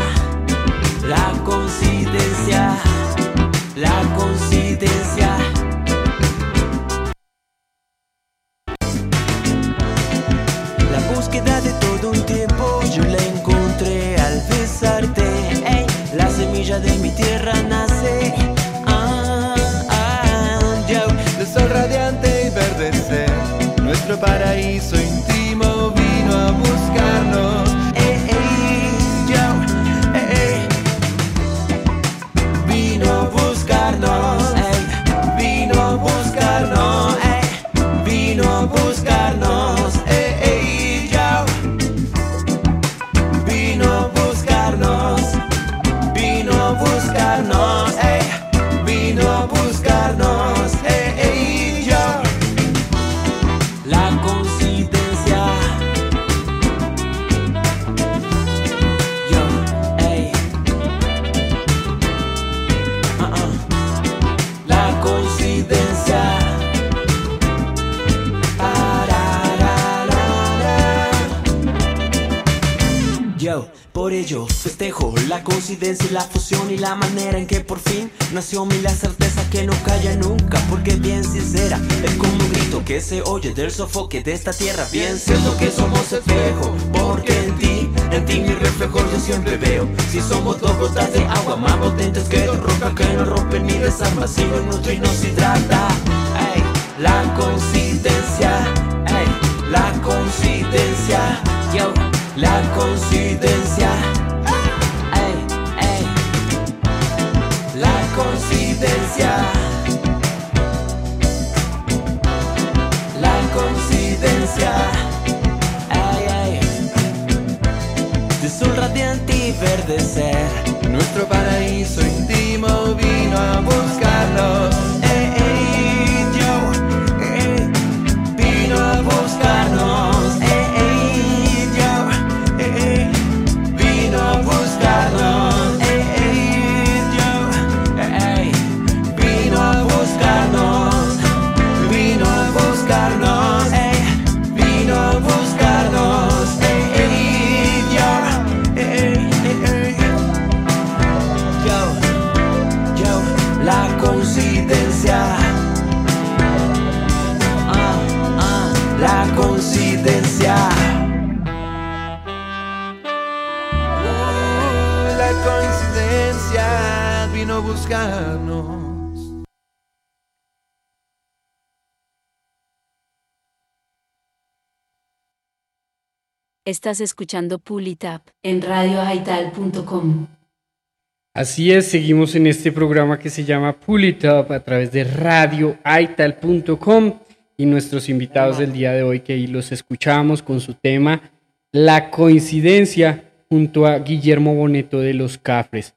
la coincidencia, la coincidencia. La búsqueda de todo un tiempo yo la encontré al besarte. La semilla de mi tierra nace. Ah, ah. El sol radiante y verdecer, nuestro paraíso íntimo vino la coincidencia y la fusión y la manera en que por fin nació mi la certeza que no calla nunca, porque bien sincera es como un grito que se oye del sofoque de esta tierra. Bien siento que somos espejo, porque en ti, en ti mi reflejo yo siempre veo. Si somos dos gotas de agua más potentes que dos rocas que no rompen ni desarman, si nos nutre y nos hidrata. Ey, la coincidencia, ey, la coincidencia, yo, la coincidencia. Coincidencia. La coincidencia. Ey, ey. De sol radiante y verdecer. Nuestro paraíso íntimo vino a buscarnos. Estás escuchando Pull It Up en radioaital.com. Así es, seguimos en este programa que se llama Pull It Up a través de radioaital.com y nuestros invitados del día de hoy que ahí los escuchamos con su tema La coincidencia junto a Guillermo Boneto de Los Cafres.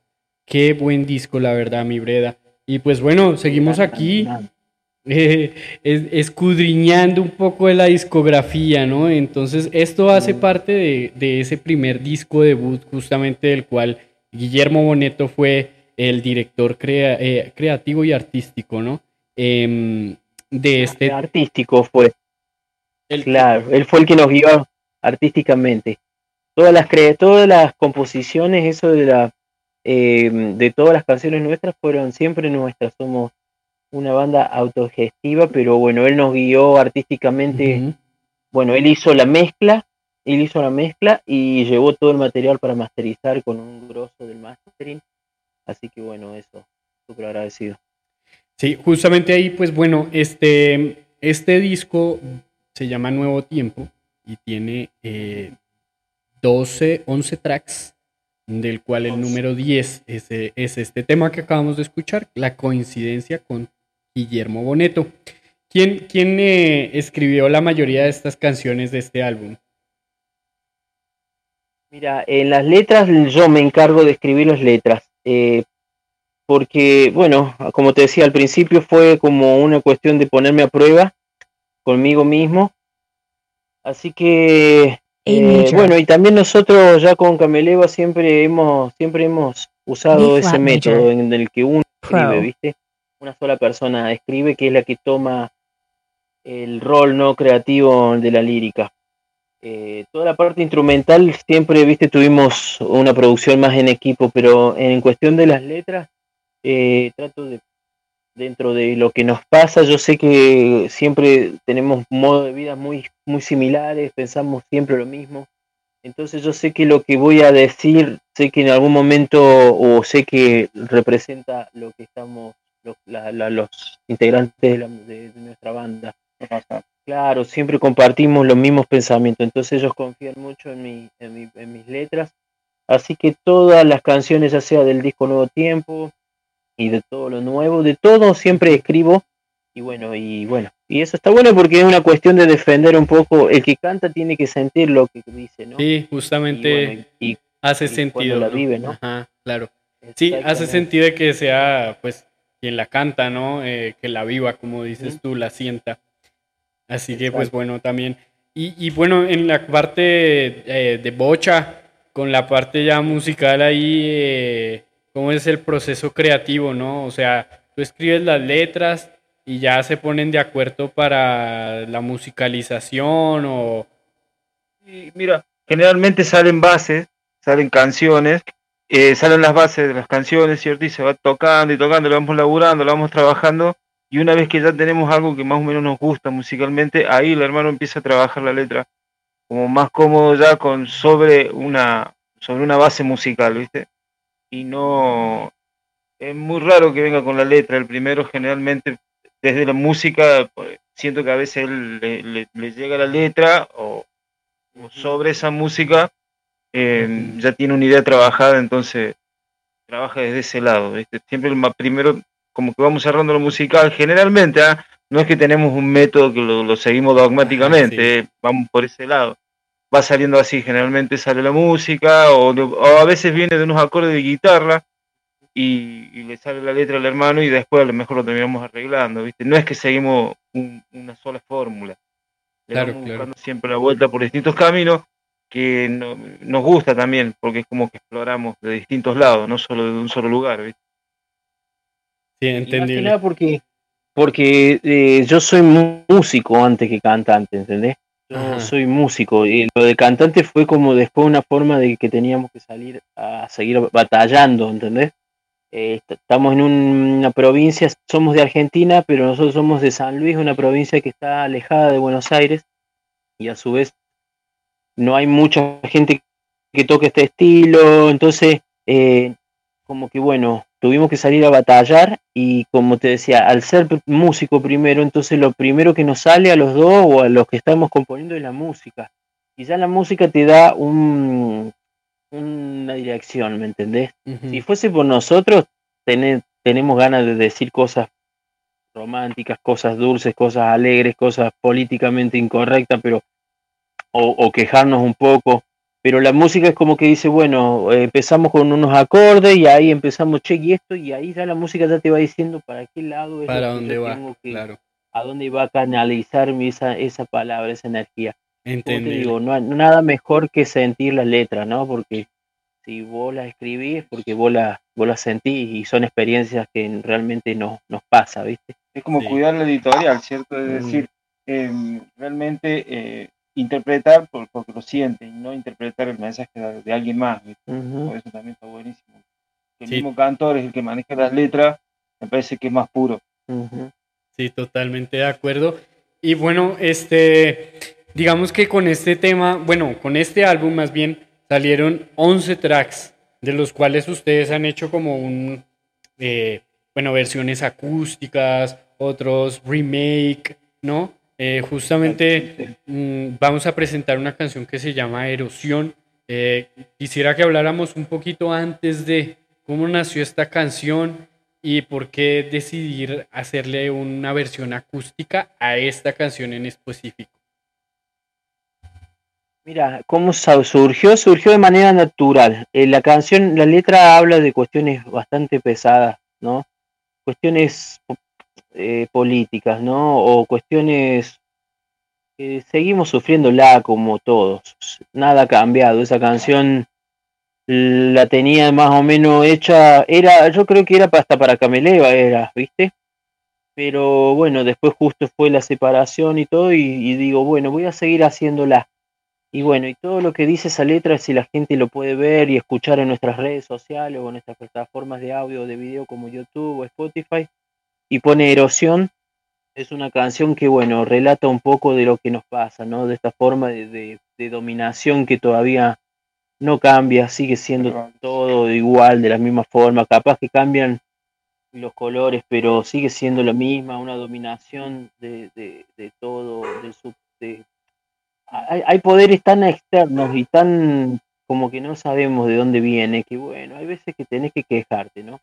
Qué buen disco, la verdad, mi Breda. Y pues bueno, seguimos aquí eh, es- escudriñando un poco de la discografía, ¿no? Entonces, esto hace parte de, de ese primer disco debut, justamente del cual Guillermo Boneto fue el director crea- eh, creativo y artístico, ¿no? Em, de este... Artístico fue. claro, él fue el que nos guió artísticamente. Todas las todas las composiciones, eso de la eh, de todas las canciones nuestras fueron siempre nuestras. Somos una banda autogestiva, pero bueno, él nos guió artísticamente. Bueno, él hizo la mezcla, él hizo la mezcla y llevó todo el material para masterizar con un grosso del mastering. Así que bueno, eso, súper agradecido. Sí, justamente ahí, pues bueno, este, este disco se llama Nuevo Tiempo y tiene eh, 12, 11 tracks, del cual el número 10 es, eh, es este tema que acabamos de escuchar, La coincidencia con Guillermo Boneto. ¿Quién, quién eh, escribió la mayoría de estas canciones de este álbum? Mira, en las letras yo me encargo de escribir las letras, eh, porque, bueno, como te decía al principio, fue como una cuestión de ponerme a prueba conmigo mismo. Así que, eh, bueno, y también nosotros ya con Cameleva siempre hemos, siempre hemos usado ese método major. en el que uno Pro. escribe, ¿viste? Una sola persona escribe que es la que toma el rol no creativo de la lírica. Eh, toda la parte instrumental siempre, viste, tuvimos una producción más en equipo, pero en cuestión de las letras, eh, trato de, dentro de lo que nos pasa, yo sé que siempre tenemos modo de vida muy, muy similares, pensamos siempre lo mismo. Entonces yo sé que lo que voy a decir, sé que en algún momento, o sé que representa lo que estamos, lo- la- la- los integrantes de, la- de- de nuestra banda. Claro, siempre compartimos los mismos pensamientos, entonces ellos confían mucho en, mi, en, mi- en mis letras. Así que todas las canciones, ya sea del disco Nuevo Tiempo y de todo lo nuevo, de todo siempre escribo. Y bueno, y bueno, y eso está bueno porque es una cuestión de defender un poco. El que canta tiene que sentir lo que dice, ¿no? Sí, justamente Y bueno, y- hace y sentido. la ¿no? vive, ¿no? Ajá, claro. Sí, hace sentido que sea, pues, quien la canta, ¿no? Eh, que la viva, como dices tú, la sienta. Así que, pues, bueno, también. Y, y bueno, en la parte eh, de bocha, con la parte ya musical ahí, eh, ¿cómo es el proceso creativo, no? O sea, tú escribes las letras y ya se ponen de acuerdo para la musicalización o... Mira, generalmente salen bases salen canciones, eh, salen las bases de las canciones, ¿cierto? Y se va tocando y tocando, lo vamos laburando, lo vamos trabajando, y una vez que ya tenemos algo que más o menos nos gusta musicalmente, ahí el hermano empieza a trabajar la letra como más cómodo ya con sobre una sobre una base musical, ¿viste? Y no es muy raro que venga con la letra, el primero generalmente desde la música pues, siento que a veces él le, le- le llega la letra o, o sobre esa música eh, ya tiene una idea trabajada, entonces trabaja desde ese lado, ¿viste? Siempre el ma- primero como que vamos cerrando lo musical, generalmente, ¿ah? no es que tenemos un método que lo, lo seguimos dogmáticamente, eh, vamos por ese lado. Va saliendo así, generalmente sale la música, o, de- o a veces viene de unos acordes de guitarra y, y le sale la letra al hermano y después a lo mejor lo terminamos arreglando, ¿viste? No es que seguimos un- una sola fórmula. Le Claro, vamos claro. siempre la vuelta por distintos caminos que no- nos gusta también, porque es como que exploramos de distintos lados, no solo de un solo lugar, ¿viste? Sí, entendible. porque, porque eh, yo soy músico antes que cantante, ¿entendés? Yo Ajá. soy músico y lo de cantante fue como después una forma de que teníamos que salir a seguir batallando, ¿entendés? Eh, est- estamos en un- una provincia, somos de Argentina, pero nosotros somos de San Luis, una provincia que está alejada de Buenos Aires y a su vez no hay mucha gente que toque este estilo, entonces eh, como que bueno, tuvimos que salir a batallar y como te decía, al ser músico primero, entonces lo primero que nos sale a los dos o a los que estamos componiendo es la música. Y ya la música te da un, una dirección, ¿me entendés? Si fuese por nosotros, tener- tenemos ganas de decir cosas románticas, cosas dulces, cosas alegres, cosas políticamente incorrectas, pero o, o quejarnos un poco. Pero la música es como que dice, bueno, eh, empezamos con unos acordes y ahí empezamos, che, y esto, y ahí ya la música ya te va diciendo para qué lado es ¿Para que dónde va? tengo que- Claro. a dónde va a canalizar esa, esa palabra, esa energía. Como te digo, no hay nada mejor que sentir las letras, ¿no? Porque si vos las escribís es porque vos las, vos las sentís y son experiencias que realmente nos, nos pasa, ¿viste? Es como cuidar la editorial, ¿cierto? Es Mm. decir, em, realmente eh, interpretar por, porque lo siente y no interpretar el mensaje de, de alguien más. Por eso también está buenísimo. El Sí. mismo cantor es el que maneja las letras, me parece que es más puro. Sí, totalmente de acuerdo. Y bueno, este, digamos que con este tema, bueno, con este álbum más bien salieron 11 tracks, de los cuales ustedes han hecho como un, eh, bueno, versiones acústicas, otros remake, ¿no? Eh, justamente mm, vamos a presentar una canción que se llama Erosión. Eh, quisiera que habláramos un poquito antes de cómo nació esta canción y por qué decidir hacerle una versión acústica a esta canción en específico. Mira, ¿cómo surgió? Surgió de manera natural. Eh, la canción, la letra habla de cuestiones bastante pesadas, ¿no? Cuestiones eh, políticas, ¿no? O cuestiones que seguimos sufriéndola como todos. Nada ha cambiado. Esa canción la tenía más o menos hecha, era, yo creo que era hasta para Cameleva, era, ¿viste? Pero bueno, después justo fue la separación y todo, y, y digo, bueno, voy a seguir haciéndola. Y bueno, y todo lo que dice esa letra, si la gente lo puede ver y escuchar en nuestras redes sociales o en nuestras plataformas de audio o de video como YouTube o Spotify, y pone erosión, es una canción que, bueno, relata un poco de lo que nos pasa, ¿no? De esta forma de, de- de dominación que todavía no cambia, sigue siendo todo igual, de la misma forma, capaz que cambian los colores, pero sigue siendo la misma, una dominación de, de, de todo, del sub, de, hay, hay poderes tan externos y tan como que no sabemos de dónde viene, que bueno, hay veces que tenés que quejarte, ¿no?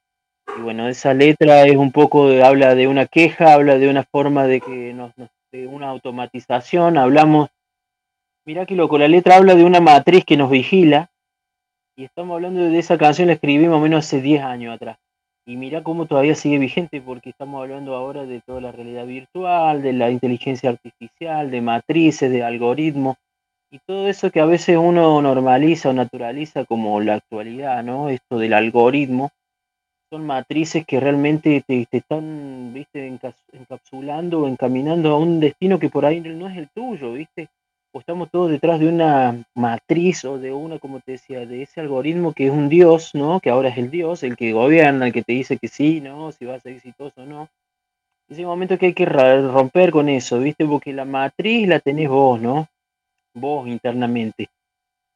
Y bueno, esa letra es un poco, de- habla de una queja, habla de una forma de que nos, de una automatización, hablamos, mirá que loco, la letra habla de una matriz que nos vigila, y estamos hablando de esa canción, la escribí más menos hace 10 años atrás. Y mirá cómo todavía sigue vigente, porque estamos hablando ahora de toda la realidad virtual, de la inteligencia artificial, de matrices, de algoritmos, y todo eso que a veces uno normaliza o naturaliza como la actualidad, ¿no? Esto del algoritmo, son matrices que realmente te, te están, viste, encapsulando o encaminando a un destino que por ahí no es el tuyo, viste. o estamos todos detrás de una matriz o de una, como te decía, de ese algoritmo que es un dios, ¿no? Que ahora es el dios, el que gobierna, el que te dice que sí, ¿no? Si va a ser exitoso o no. Es el momento que hay que romper con eso, ¿viste? Porque la matriz la tenés vos, ¿no? Vos internamente.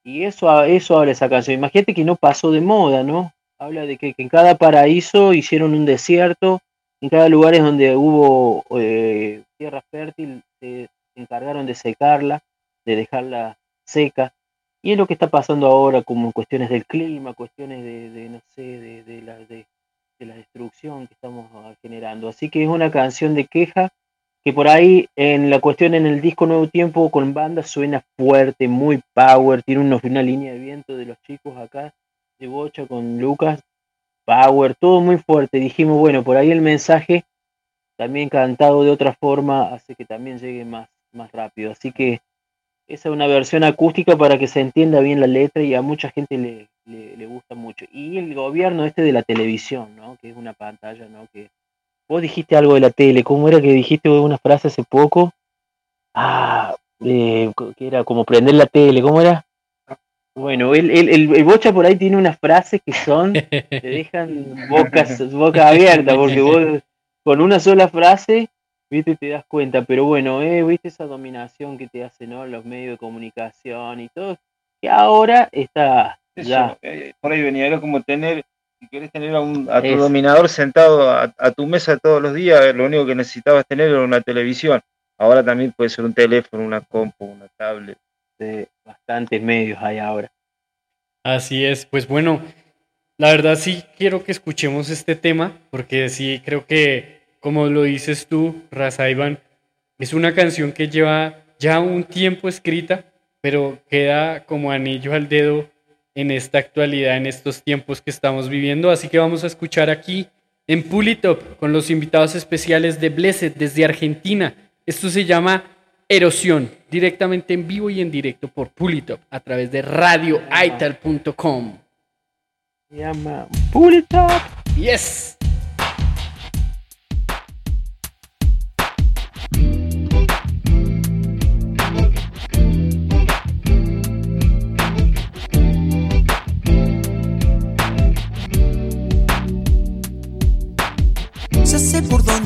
Y eso, eso habla esa canción. Imagínate que no pasó de moda, ¿no? Habla de que, que en cada paraíso hicieron un desierto, en cada lugar donde hubo eh, tierra fértil, se encargaron de secarla, de dejarla seca. Y es lo que está pasando ahora como cuestiones del clima, cuestiones de, de, no sé, de, la, de, de la destrucción que estamos generando. Así que es una canción de queja que por ahí en la cuestión en el disco Nuevo Tiempo con banda suena fuerte, muy power, tiene unos- una línea de viento de los chicos acá de Bocha con Lucas, power, todo muy fuerte. Dijimos, bueno, por ahí el mensaje también cantado de otra forma hace que también llegue más, más rápido. Así que esa es una versión acústica para que se entienda bien la letra y a mucha gente le, le, gusta mucho. Y el gobierno este de la televisión, ¿no? Que es una pantalla, ¿no? Que vos dijiste algo de la tele, ¿cómo era que dijiste una frase hace poco? Ah, eh, que era como prender la tele, ¿cómo era? Bueno, el, el, el, el Bocha por ahí tiene unas frases que son, te dejan bocas, boca abierta, porque vos con una sola frase, viste, te das cuenta, pero bueno, eh, viste esa dominación que te hacen ¿no? los medios de comunicación y todo, que ahora está Eso, ya. eh, por ahí venía, era como tener, si querés tener a, un, a tu dominador sentado a, a tu mesa todos los días, lo único que necesitabas tener era una televisión. Ahora también puede ser un teléfono, una compu, una tablet. Bastantes medios hay ahora. Así es, pues bueno, la verdad sí quiero que escuchemos este tema, porque sí creo que, como lo dices tú, Raza Iván, es una canción que lleva ya un tiempo escrita, pero queda como anillo al dedo en esta actualidad, en estos tiempos que estamos viviendo. Así que vamos a escuchar aquí en Pulitop con los invitados especiales de Blessed desde Argentina. Esto se llama Erosión, directamente en vivo y en directo por Pulitop a través de radioaital.com. Se llama Pulitop. Yes.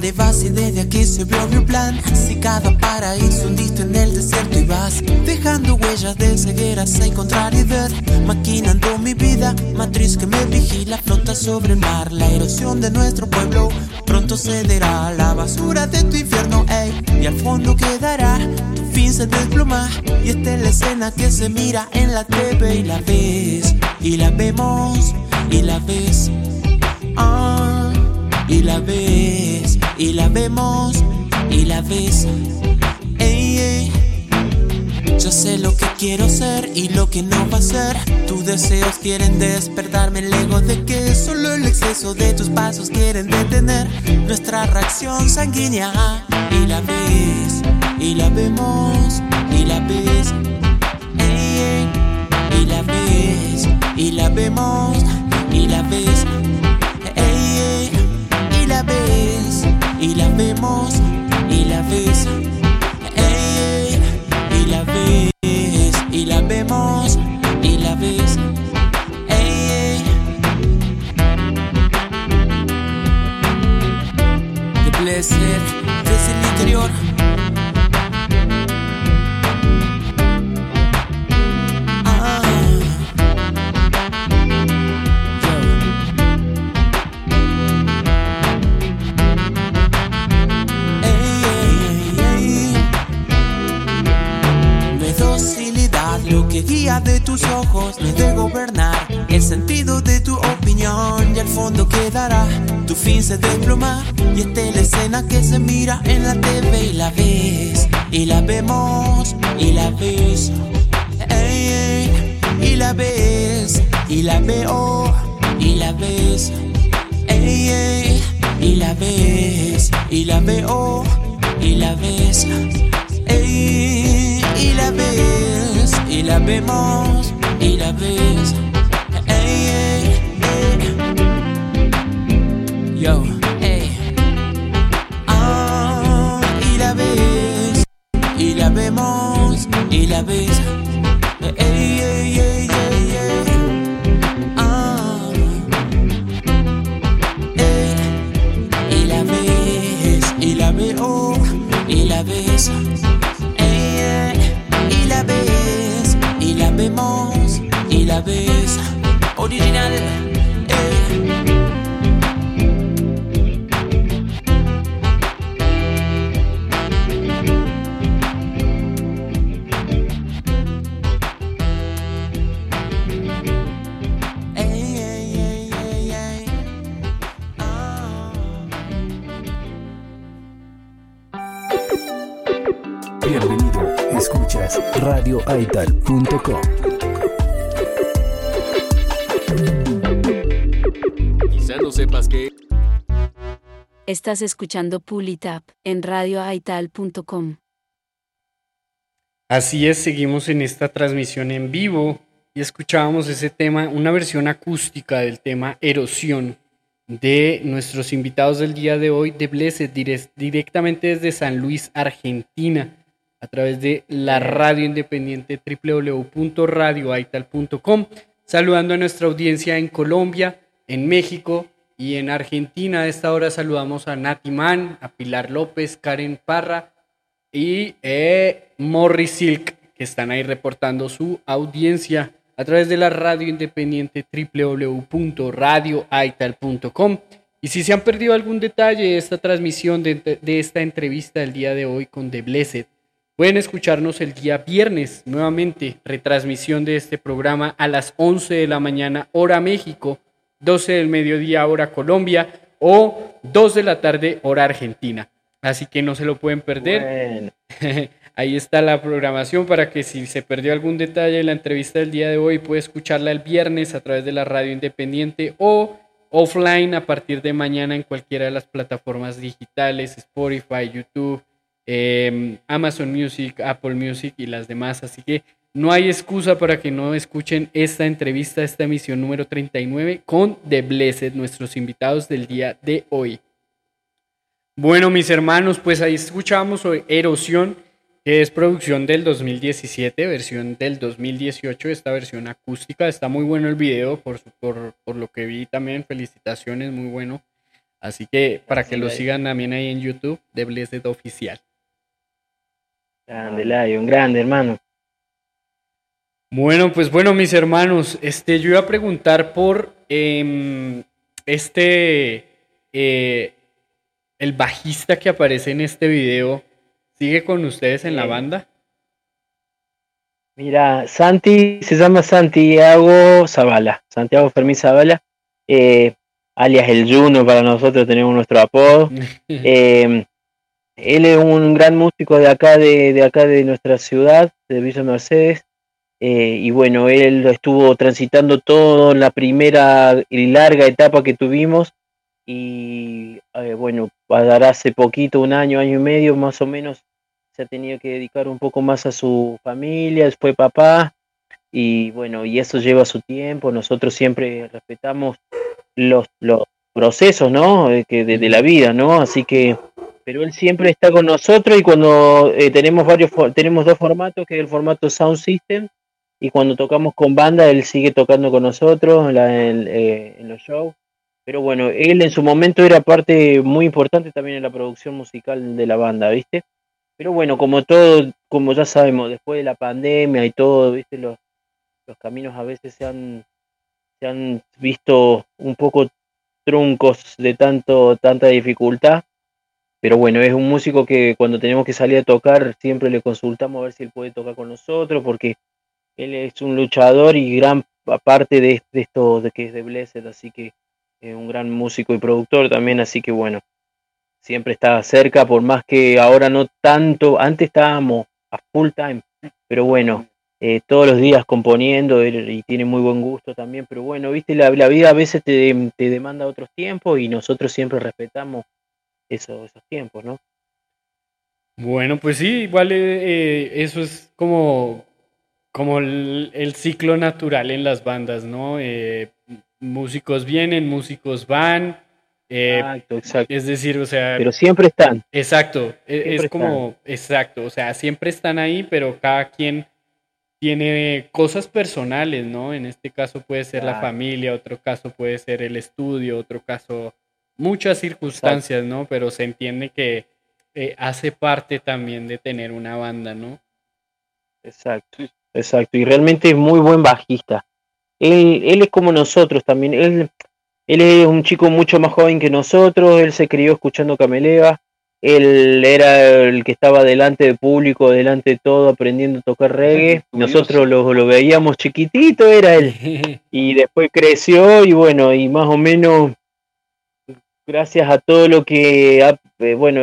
Dónde vas y desde aquí se vio mi plan. Si cada paraíso hundiste en el desierto y vas dejando huellas de cegueras y contrariedad, maquinando mi vida, matriz que me vigila, flota sobre el mar. La erosión de nuestro pueblo pronto cederá la basura de tu infierno, ey, y al fondo quedará fin se desploma. Y esta es la escena que se mira en la TV y la ves, y la vemos, y la ves. Ah, y la ves, y la vemos, y la ves. Ey, ey. Yo sé lo que quiero ser y lo que no va a ser. Tus deseos quieren despertarme el ego de que solo el exceso de tus pasos quieren detener nuestra reacción sanguínea. Y la ves, y la vemos, y la ves. Ey. Y la ves, y la vemos, y la ves. Y la vemos, y la ves. Ey. Y la ves, y la vemos, y la ves. Ey. The Blessed que guía de tus ojos, no es de gobernar el sentido de tu opinión y al fondo quedará tu fin se desploma y esta es la escena que se mira en la TV y la ves y la vemos y la ves Ey, ey, y la ves y la veo y la ves Ey, y la ves y la veo y la ves y la ves y la vemos y la ves. Ey, ey, ey. Yo, oh, y la ves y la vemos y la ves. y la veo y la besa. Vemos y la ves. Original. eh. radioaital.com. Quizá no sepas que Estás escuchando Pulitap en radioaital.com. Así es, seguimos en esta transmisión en vivo y escuchábamos ese tema, una versión acústica del tema Erosión de nuestros invitados del día de hoy de Blessed, dire- directamente desde San Luis, Argentina, a través de la radio independiente www.radioaital.com, saludando a nuestra audiencia en Colombia, en México y en Argentina. A esta hora saludamos a Nati Man, a Pilar López, Karen Parra, y eh, Morris Silk, que están ahí reportando su audiencia a través de la radio independiente www.radioaital.com. Y si se han perdido algún detalle de esta transmisión, de, de esta entrevista del día de hoy con The Blessed, pueden escucharnos el día viernes nuevamente, retransmisión de este programa a las 11 de la mañana, hora México, 12 del mediodía, hora Colombia, o 2 de la tarde, hora Argentina. Así que no se lo pueden perder. Ahí está la programación para que si se perdió algún detalle de la entrevista del día de hoy, puede escucharla el viernes a través de la radio independiente o offline a partir de mañana en cualquiera de las plataformas digitales, Spotify, YouTube, eh, Amazon Music, Apple Music y las demás. Así que no hay excusa para que no escuchen esta entrevista, esta emisión número 39 con The Blessed, nuestros invitados del día de hoy. Bueno, mis hermanos, pues ahí escuchamos Erosión, que es producción del 2017, versión del 2018, esta versión acústica. Está muy bueno el video, por, por, por lo que vi también. Felicitaciones, muy bueno. Así que para que lo sigan también ahí en YouTube, de Blessed Oficial. Grande, Lion, grande, hermano. Bueno, pues bueno, mis hermanos, este, yo iba a preguntar por em, este, eh, el bajista que aparece en este video, ¿sigue con ustedes en la banda? Mira, Santi se llama Santiago Zavala, Santiago Fermín Zavala, eh, alias el Juno para nosotros tenemos nuestro apodo. Eh, él es un gran músico de acá de, de acá de nuestra ciudad, de Villa Mercedes. eh, y bueno, él estuvo transitando todo la primera y larga etapa que tuvimos. Y eh, bueno, para hace poquito, un año, año y medio más o menos, se ha tenido que dedicar un poco más a su familia, fue papá, y bueno, y eso lleva su tiempo, nosotros siempre respetamos los, los procesos, ¿no? Eh, Que de la vida, ¿no? Así que, pero él siempre está con nosotros y cuando eh, tenemos varios, tenemos dos formatos, que es el formato Sound System, y cuando tocamos con banda, él sigue tocando con nosotros la- eh, en los shows. Pero bueno, él en su momento era parte muy importante también en la producción musical de la banda, ¿viste? Pero bueno, como todo, como ya sabemos, después de la pandemia y todo, ¿viste? Los, los caminos a veces se han, se han visto un poco truncos de tanto, tanta dificultad. Pero bueno, es un músico que cuando tenemos que salir a tocar, siempre le consultamos a ver si él puede tocar con nosotros, porque él es un luchador y gran parte de, esto de que es de Blessed, así que es un gran músico y productor también, así que bueno, siempre está cerca, por más que ahora no tanto, antes estábamos a full time, pero bueno, eh, todos los días componiendo y tiene muy buen gusto también, pero bueno, viste, la, la vida a veces te, te demanda otros tiempos y nosotros siempre respetamos eso- esos tiempos, ¿no? Bueno, pues sí, igual eh, eh, eso es como, como el, el ciclo natural en las bandas, ¿no? Eh, músicos vienen, músicos van. eh, Exacto, exacto. Es decir, o sea. Pero siempre están. Exacto. e- Es, como, exacto. O sea, siempre están ahí, pero cada quien tiene cosas personales, ¿no? En este caso puede ser la familia, otro caso puede ser el estudio, otro caso, muchas circunstancias, ¿no? Pero se entiende que eh, hace parte también de tener una banda, ¿no? Exacto. exacto. Y realmente es muy buen bajista. Él, él es como nosotros también. Él, él es un chico mucho más joven que nosotros. Él se crió escuchando Cameleva. Él era el que estaba delante del público, delante de todo, aprendiendo a tocar reggae. Nosotros lo, lo veíamos chiquitito, era él. Y después creció y bueno, y más o menos gracias a todo lo que eh, bueno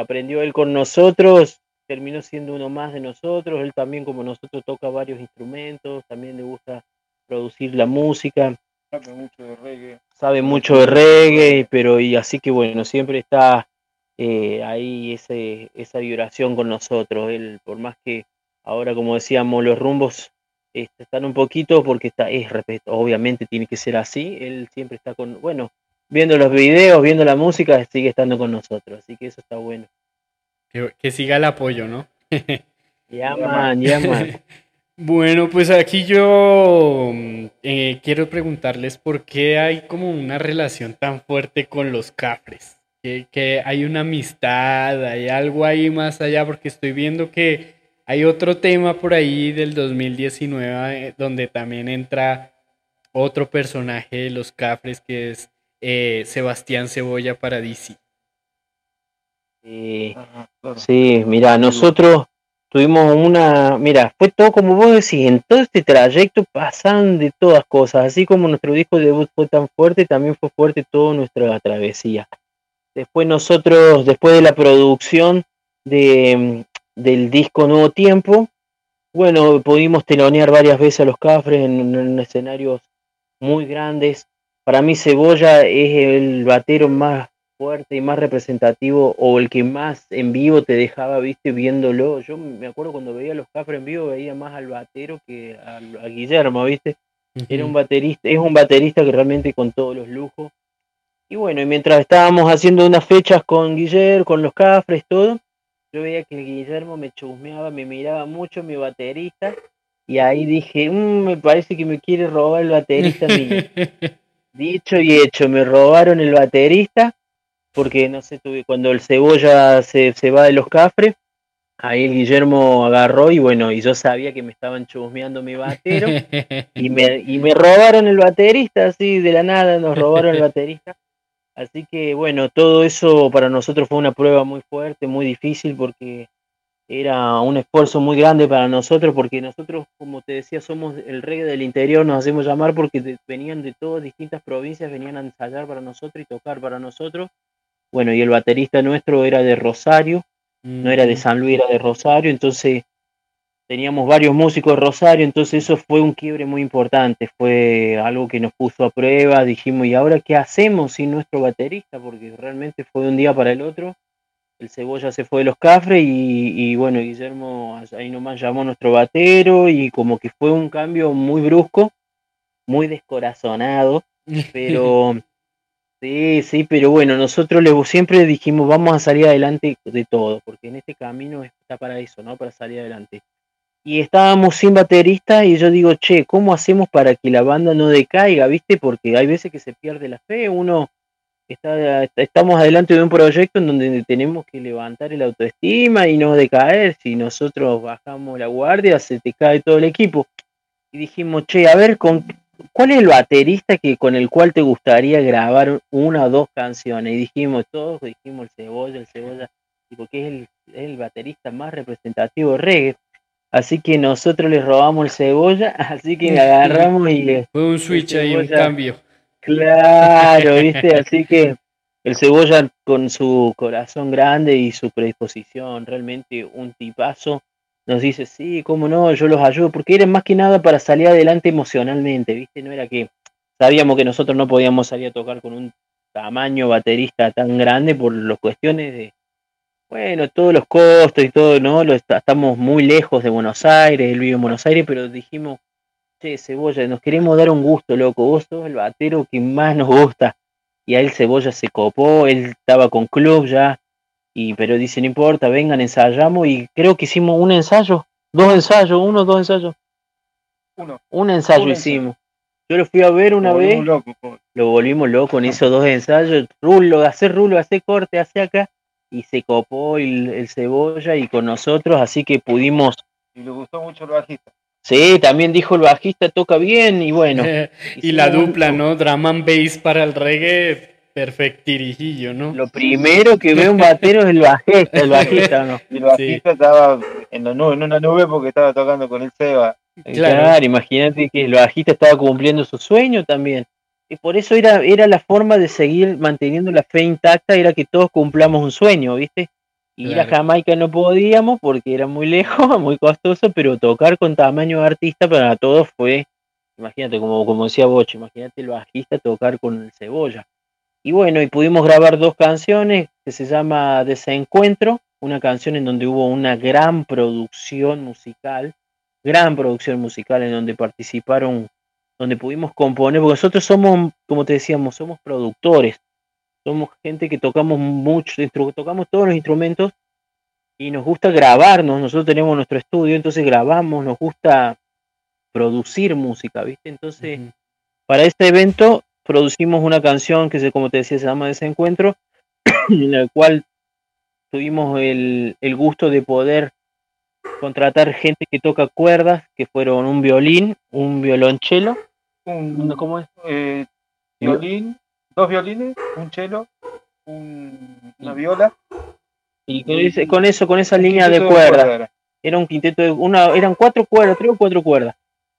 aprendió él con nosotros terminó siendo uno más de nosotros él también como nosotros toca varios instrumentos también le gusta producir la música. Sabe mucho de reggae. sabe mucho de reggae. pero y así que bueno siempre está eh, ahí ese esa vibración con nosotros. Él por más que ahora como decíamos los rumbos este, están un poquito porque está es respeto obviamente tiene que ser así. Él siempre está con bueno viendo los videos viendo la música sigue estando con nosotros así que eso está bueno Que, que siga el apoyo, ¿no? ya man ya man Bueno, pues aquí yo mm, eh, quiero preguntarles por qué hay como una relación tan fuerte con los cafres. Que, que hay una amistad, hay algo ahí más allá, porque estoy viendo que hay otro tema por ahí del 2019 eh, donde también entra otro personaje de los cafres que es eh, Sebastián Cebolla Paradisi. Sí, sí, mira, nosotros tuvimos una, mira, fue todo como vos decís, en todo este trayecto pasaron de todas cosas, así como nuestro disco de debut fue tan fuerte, también fue fuerte toda nuestra travesía. Después nosotros, después de la producción de, del disco Nuevo Tiempo, bueno, pudimos telonear varias veces a los Cafres en, en escenarios muy grandes. Para mí Cebolla es el batero más fuerte y más representativo o el que más en vivo te dejaba, viste, viéndolo. Yo me acuerdo cuando veía a los Cafres en vivo veía más al batero que a, Guillermo, viste. Era un baterista, es un baterista que realmente con todos los lujos. Y bueno, y mientras estábamos haciendo unas fechas con Guillermo, con los Cafres, todo, yo veía que Guillermo me chusmeaba, me miraba mucho mi baterista, y ahí dije, "Mm, me parece que me quiere robar el baterista mío. Dicho y hecho, me robaron el baterista, porque no sé, tuve, cuando el cebolla se, se va de los cafres, ahí el Guillermo agarró y bueno, y yo sabía que me estaban chusmeando mi batero, y me, y me robaron el baterista, así de la nada nos robaron el baterista. Así que bueno, todo eso para nosotros fue una prueba muy fuerte, muy difícil, porque era un esfuerzo muy grande para nosotros, porque nosotros, como te decía, somos el reggae del interior, nos hacemos llamar porque de- venían de todas distintas provincias, venían a ensayar para nosotros y tocar para nosotros. Bueno, y el baterista nuestro era de Rosario, no era de San Luis, era de Rosario, entonces teníamos varios músicos de Rosario, entonces eso fue un quiebre muy importante, fue algo que nos puso a prueba, dijimos, ¿y ahora qué hacemos sin nuestro baterista? Porque realmente fue de un día para el otro, el Cebolla se fue de los Cafres y, y bueno, Guillermo ahí nomás llamó a nuestro batero y como que fue un cambio muy brusco, muy descorazonado, pero sí, sí, pero bueno, nosotros le, siempre dijimos, vamos a salir adelante de todo, porque en este camino está para eso, ¿no? Para salir adelante y estábamos sin baterista y yo digo, che, ¿cómo hacemos para que la banda no decaiga, viste? Porque hay veces que se pierde la fe, uno está, estamos adelante de un proyecto en donde tenemos que levantar el autoestima y no decaer, si nosotros bajamos la guardia se te cae todo el equipo. Y dijimos, che, a ver, con, ¿cuál es el baterista que con el cual te gustaría grabar una o dos canciones? Y dijimos, todos dijimos el cebolla, el cebolla, porque es el, es el baterista más representativo de reggae. Así que nosotros le robamos el cebolla, así que le agarramos y le... Fue un switch ahí, un cambio. Claro, viste, así que el cebolla con su corazón grande y su predisposición, realmente un tipazo, nos dice, sí, cómo no, yo los ayudo, porque era más que nada para salir adelante emocionalmente, viste, no era que sabíamos que nosotros no podíamos salir a tocar con un tamaño baterista tan grande por las cuestiones de, bueno, todos los costos y todo, ¿no? Lo estamos muy lejos de Buenos Aires, él vive en Buenos Aires, pero dijimos, che, Cebolla, nos queremos dar un gusto, loco, vos sos el batero que más nos gusta. Y a él Cebolla se copó, él estaba con club ya, y pero dice, no importa, vengan, ensayamos, y creo que hicimos un ensayo, dos ensayos, uno, dos ensayos. Uno. Un ensayo hicimos. Yo lo fui a ver una Lo vez, loco, lo volvimos loco en esos dos ensayos, rulo, hacer rulo, hacer corte, hacer acá, y se copó el, el cebolla y con nosotros, así que pudimos, Y le gustó mucho el bajista. Sí, también dijo el bajista toca bien y bueno. y la dupla, ¿no? Drum and bass para el reggae, perfectirijillo, ¿no? Lo primero que ve un batero es el bajista, el bajista, ¿no? Y el bajista estaba en, la nube, en una nube porque estaba tocando con el Seba. Claro, imagínate que el bajista estaba cumpliendo su sueño también. Y por eso era, era la forma de seguir manteniendo la fe intacta, era que todos cumplamos un sueño, ¿viste? Ir a. Jamaica no podíamos porque era muy lejos, muy costoso, pero tocar con tamaño de artista para todos fue, imagínate, como, como decía Boche, imagínate el bajista tocar con el cebolla. Y bueno, y pudimos grabar dos canciones que se llama Desencuentro, una canción en donde hubo una gran producción musical, gran producción musical en donde participaron, donde pudimos componer, porque nosotros somos, como te decíamos, somos productores, somos gente que tocamos mucho, tocamos todos los instrumentos y nos gusta grabarnos, nosotros tenemos nuestro estudio, entonces grabamos, nos gusta producir música, ¿viste? Entonces, para este evento producimos una canción que, se, como te decía, se llama Desencuentro, en la cual tuvimos el, el gusto de poder contratar gente que toca cuerdas, que fueron un violín, un violonchelo, Un, ¿cómo es? eh, violín, dos violines, un cello, un- una viola. Y con, ese- con eso, con esa línea de cuerdas, cuerda era. un quinteto de una, eran cuatro cuerdas, tres o cuatro cuerdas.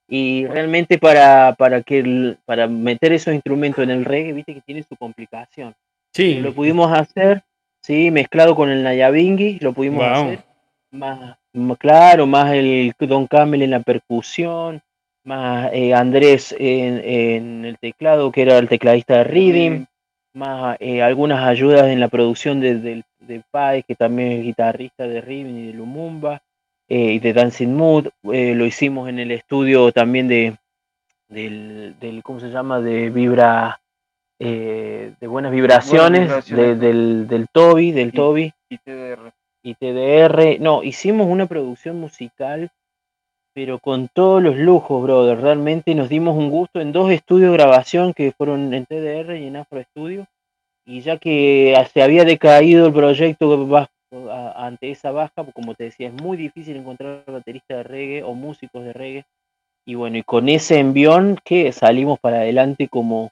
Y realmente para, para que el- para meter esos instrumentos en el reggae, viste que tiene su complicación. Sí. Lo pudimos hacer, sí, mezclado con el Nayabingui, lo pudimos Wow. hacer. Más, más claro, más el Don Camel en la percusión, más eh, Andrés en, en el teclado, que era el tecladista de Rhythm, más eh, algunas ayudas en la producción de, del- de Pai, que también es guitarrista de Rhythm y de Lumumba, eh, y de Dancing Mood. eh, lo hicimos en el estudio también de del, del ¿cómo se llama? de Vibra eh, de buenas vibraciones, vibraciones. de- del, del Toby, del Y- Toby Y TDR. y TDR. No, hicimos una producción musical, pero con todos los lujos, brother. Realmente nos dimos un gusto en dos estudios de grabación que fueron en TDR y en Afro Studio. Y ya que se había decaído el proyecto a- ante esa baja, como te decía, es muy difícil encontrar bateristas de reggae o músicos de reggae. Y bueno, y con ese envión que salimos para adelante como,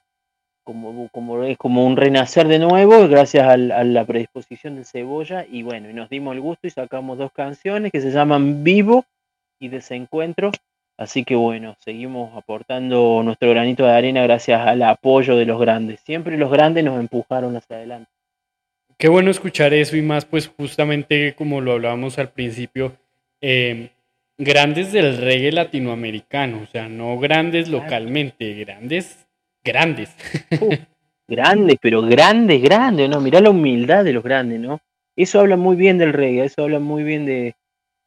como, como, es como un renacer de nuevo, gracias al- a la predisposición de Cebolla. Y bueno, y nos dimos el gusto y sacamos dos canciones que se llaman Vivo y Desencuentro. Así que bueno, seguimos aportando nuestro granito de arena gracias al apoyo de los grandes. Siempre los grandes nos empujaron hacia adelante. Qué bueno escuchar eso y más, pues justamente como lo hablábamos al principio, eh, grandes del reggae latinoamericano, o sea, no grandes localmente, grandes, grandes. Grandes, pero grandes, grandes, ¿no? Mirá la humildad de los grandes, ¿no? Eso habla muy bien del reggae, eso habla muy bien de,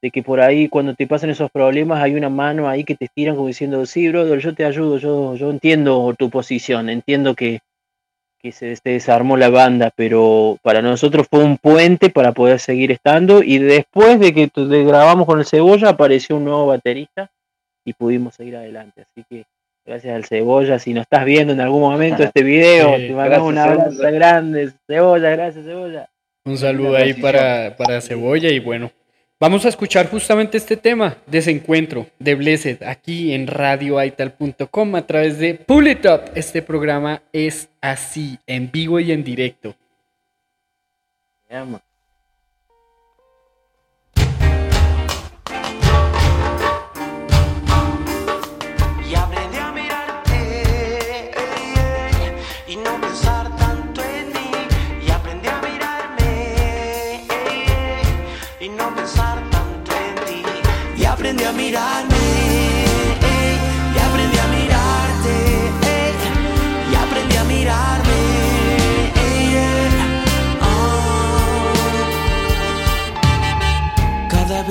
de que por ahí cuando te pasan esos problemas hay una mano ahí que te estiran como diciendo, sí, brother, yo te ayudo, yo, yo entiendo tu posición, entiendo que, que se, se desarmó la banda, pero para nosotros fue un puente para poder seguir estando y después de que grabamos con el Cebolla apareció un nuevo baterista y pudimos seguir adelante, así que gracias al Cebolla, si nos estás viendo en algún momento este video, te mandamos un abrazo grande, Cebolla, gracias Cebolla. Un saludo ahí para, para Cebolla y bueno, vamos a escuchar justamente este tema, Desencuentro de Blessed, aquí en radioaital.com a través de Pull It Up. Este programa es así, en vivo y en directo. Y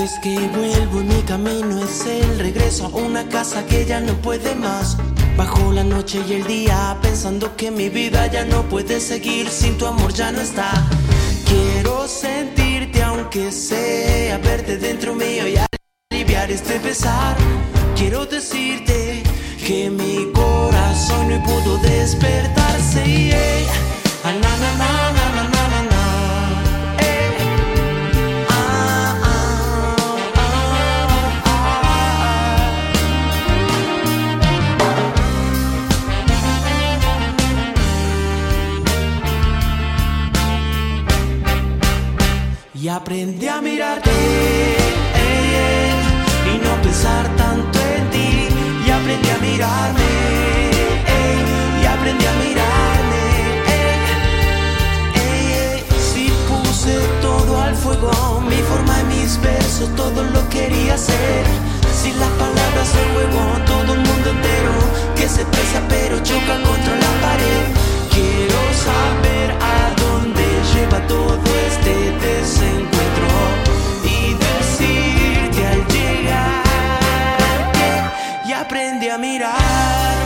vez que vuelvo en mi camino es el regreso a una casa que ya no puede más. Bajo la noche y el día pensando que mi vida ya no puede seguir sin tu amor ya no está. Quiero sentirte aunque sea verte dentro mío y aliviar este pesar. Quiero decirte que mi corazón no pudo despertarse. yeah. Ah, na, na, na, aprendí a mirarte ey, ey, y no pensar tanto en ti. Y aprendí a mirarme ey, y aprendí a mirarme. Si puse todo al fuego, mi forma y mis versos, todo lo quería hacer. Si las palabras del juego, todo el mundo entero que se expresa pero choca contra la pared. Quiero saber a dónde lleva todo este desencuentro ya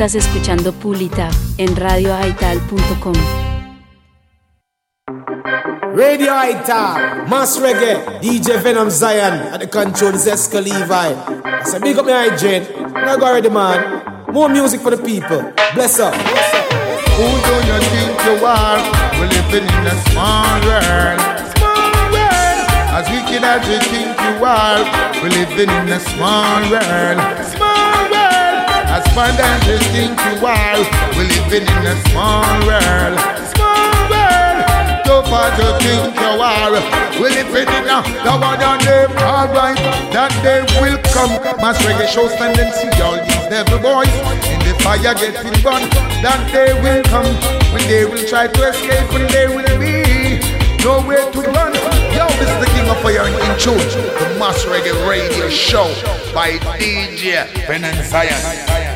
Estás escuchando Pulita en radioaital.com. Radio Ita, Mass Reggae, DJ Venom Zion, at the control is Esca Levi. I say, big up my hygiene. Now go already, man. More music for the people. Bless up. Who do you think you are? We're living in a small world. Small world. As wicked as you think you are, we're living in a small world. Small world. Fun as you think you are, we're living in a small world. Small world. Tough as you think you are, we're living in a the one on them. Alright, that day will come. Mass reggae shows tendency, all these devil boys in the fire getting burned. That day will come when they will try to escape, when they will be nowhere to run. Yo, this is the King of Fire in tune, the Mass Reggae Radio Show by DJ Ben and Zion.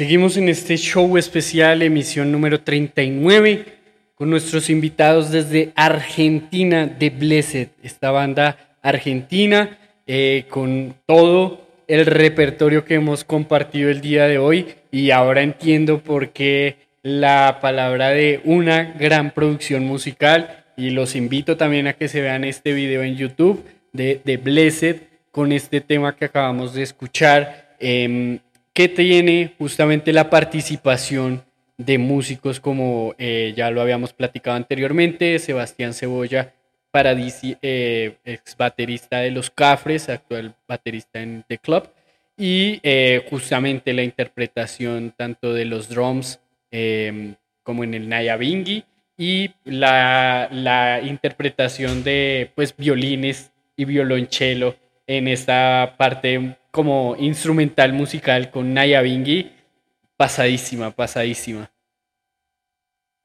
Seguimos en este show especial, emisión número 39, con nuestros invitados desde Argentina, de Blessed, esta banda argentina, eh, con todo el repertorio que hemos compartido el día de hoy. Y ahora entiendo por qué la palabra de una gran producción musical y los invito también a que se vean este video en YouTube de, de Blessed con este tema que acabamos de escuchar, em, que tiene justamente la participación de músicos como eh, ya lo habíamos platicado anteriormente, Sebastián Cebolla, Paradisi, eh, ex baterista de Los Cafres, actual baterista en The Club, y eh, justamente la interpretación tanto de los drums em, como en el Nayabingi y la, la, interpretación de pues violines y violonchelo en esta parte como instrumental musical con Nayabingi, pasadísima, pasadísima.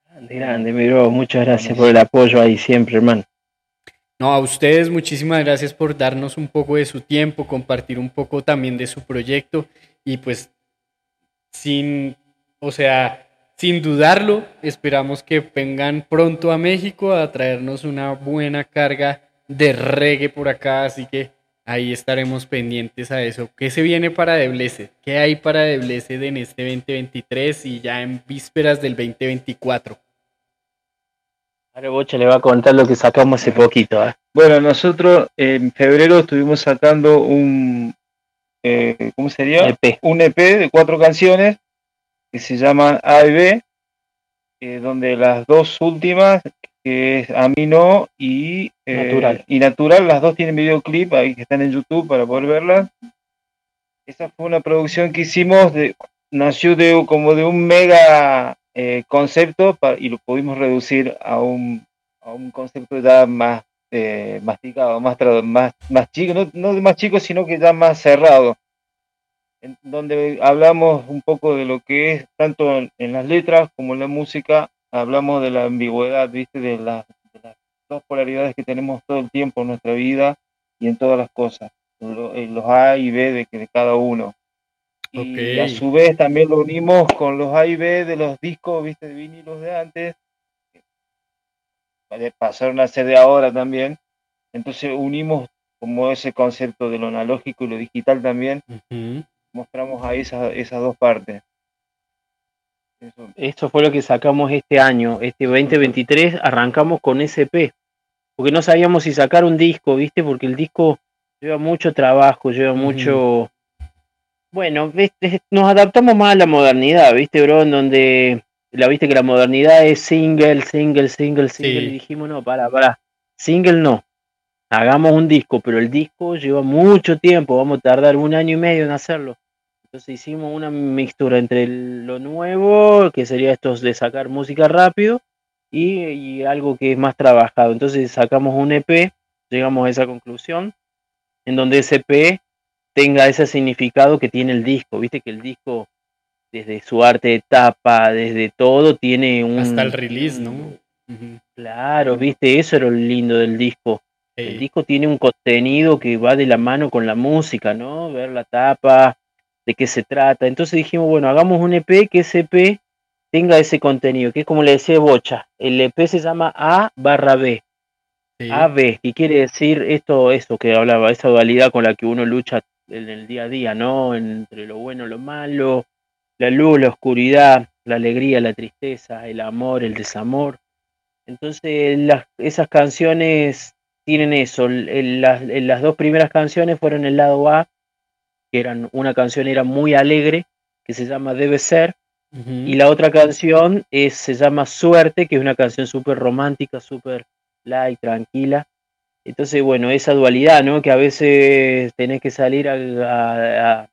Grande, grande, mi bro. Muchas gracias por el apoyo ahí siempre, hermano. No, a ustedes muchísimas gracias por darnos un poco de su tiempo, compartir un poco también de su proyecto y pues sin, o sea, sin dudarlo, esperamos que vengan pronto a México a traernos una buena carga de reggae por acá, así que ahí estaremos pendientes a eso. ¿Qué se viene para The Blessed? ¿Qué hay para The Blessed en este 2023 y ya en vísperas del 2024? Ahora Bocha le va a contar lo que sacamos hace poquito. ¿eh? Bueno, nosotros en febrero estuvimos sacando un, eh, ¿cómo sería? EP. Un EP de cuatro canciones que se llaman A y B, eh, donde las dos últimas, que es Amino y eh, Natural. y Natural, las dos tienen videoclip ahí que están en YouTube para poder verlas. Esa fue una producción que hicimos, de, nació de como de un mega eh, concepto pa- y lo pudimos reducir a un, a un concepto ya más eh, masticado, más, más, más chico, no, no de más chico, sino que ya más cerrado, donde hablamos un poco de lo que es, tanto en, en las letras como en la música, hablamos de la ambigüedad, ¿viste? De, las- de las dos polaridades que tenemos todo el tiempo en nuestra vida y en todas las cosas, en los A y B de, de cada uno. Y a su vez también lo unimos con los A y B de los discos, viste, de vinilos de antes, que pasaron a ser de ahora también. Entonces unimos como ese concepto de lo analógico y lo digital también, mostramos ahí esas, esas dos partes. Esto fue lo que sacamos este año, este 2023, arrancamos con SP, porque no sabíamos si sacar un disco, ¿viste? Porque el disco lleva mucho trabajo, lleva mucho... Bueno, ¿viste? nos adaptamos más a la modernidad, ¿viste, bro? En donde, la viste que la modernidad es single, single, single, single, Sí. y dijimos, no, para, para, single no, hagamos un disco, pero el disco lleva mucho tiempo, vamos a tardar un año y medio en hacerlo. Entonces hicimos una mixtura entre lo nuevo, que sería esto de sacar música rápido, y, y algo que es más trabajado. Entonces sacamos un EP, llegamos a esa conclusión, en donde ese EP tenga ese significado que tiene el disco. Viste que el disco, desde su arte de tapa, desde todo, tiene un... Hasta el release, ¿no? Claro, viste, eso era lo lindo del disco. El disco tiene un contenido que va de la mano con la música, ¿no? Ver la tapa, de qué se trata. Entonces dijimos, bueno, hagamos un EP que ese EP tenga ese contenido, que es como le decía Bocha, el EP se llama A barra B. Sí. AB, que quiere decir esto, esto que hablaba, esa dualidad con la que uno lucha en el día a día, ¿no? Entre lo bueno, lo malo, la luz, la oscuridad, la alegría, la tristeza, el amor, el desamor. Entonces, las, esas canciones tienen eso. las, el- las dos primeras canciones fueron el lado A, que eran una canción era muy alegre, que se llama Debe ser, y la otra canción es, se llama Suerte, que es una canción súper romántica, súper light, tranquila. Entonces, bueno, esa dualidad, ¿no? Que a veces tenés que salir a, a-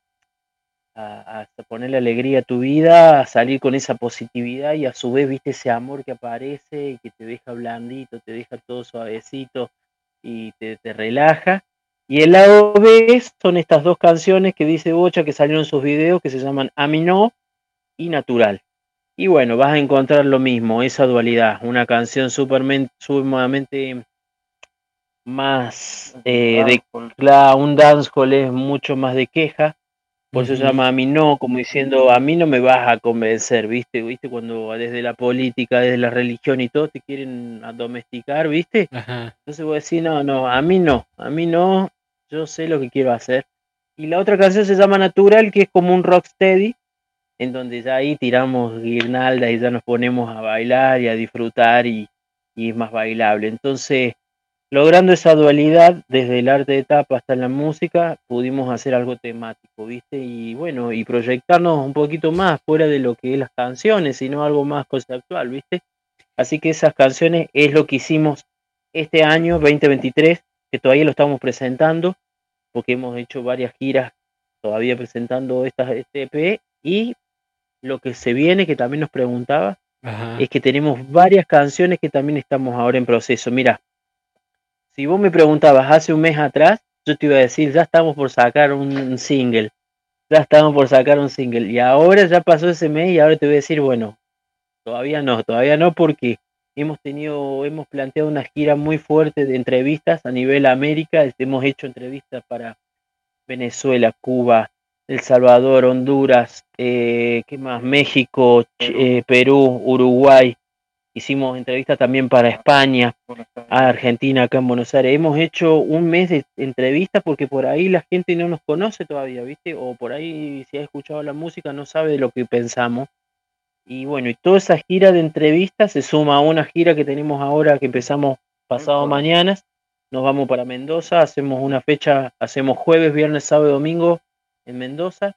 a- a- a ponerle alegría a tu vida, a salir con esa positividad y a su vez, viste, ese amor que aparece y que te deja blandito, te deja todo suavecito y te, te relaja. Y el lado B son estas dos canciones que dice Bocha que salieron en sus videos que se llaman Aminó y Natural. Y bueno, vas a encontrar lo mismo, esa dualidad, una canción sumamente más eh, de claro, un dancehall es mucho más de queja, por eso se llama a mí no, como diciendo a mí no me vas a convencer, viste, viste cuando desde la política, desde la religión y todo te quieren domesticar, viste, Ajá. entonces voy a decir no, no, a mí no, a mí no, yo sé lo que quiero hacer. Y la otra canción se llama Natural, que es como un rocksteady, en donde ya ahí tiramos guirnaldas y ya nos ponemos a bailar y a disfrutar y, y es más bailable. Entonces, logrando esa dualidad desde el arte de tapa hasta la música, pudimos hacer algo temático, ¿viste? Y bueno, y proyectarnos un poquito más fuera de lo que es las canciones, sino algo más conceptual, ¿viste? Así que esas canciones es lo que hicimos este año 2023, que todavía lo estamos presentando, porque hemos hecho varias giras todavía presentando esta, este EP y lo que se viene, que también nos preguntaba, Ajá. es que tenemos varias canciones que también estamos ahora en proceso. Mira, si vos me preguntabas hace un mes atrás, yo te iba a decir, ya estamos por sacar un single, ya estamos por sacar un single, y ahora ya pasó ese mes y ahora te voy a decir, bueno, todavía no, todavía no porque hemos tenido, hemos planteado una gira muy fuerte de entrevistas a nivel América, hemos hecho entrevistas para Venezuela, Cuba, El Salvador, Honduras, eh, ¿qué más? México, eh, Perú, Uruguay. Hicimos entrevistas también para España, a Argentina, acá en Buenos Aires. Hemos hecho un mes de entrevistas porque por ahí la gente no nos conoce todavía, ¿viste? O por ahí si ha escuchado la música no sabe de lo que pensamos. Y bueno, y toda esa gira de entrevistas se suma a una gira que tenemos ahora que empezamos pasado mañana. Nos vamos para Mendoza, hacemos una fecha, hacemos jueves, viernes, sábado y domingo en Mendoza.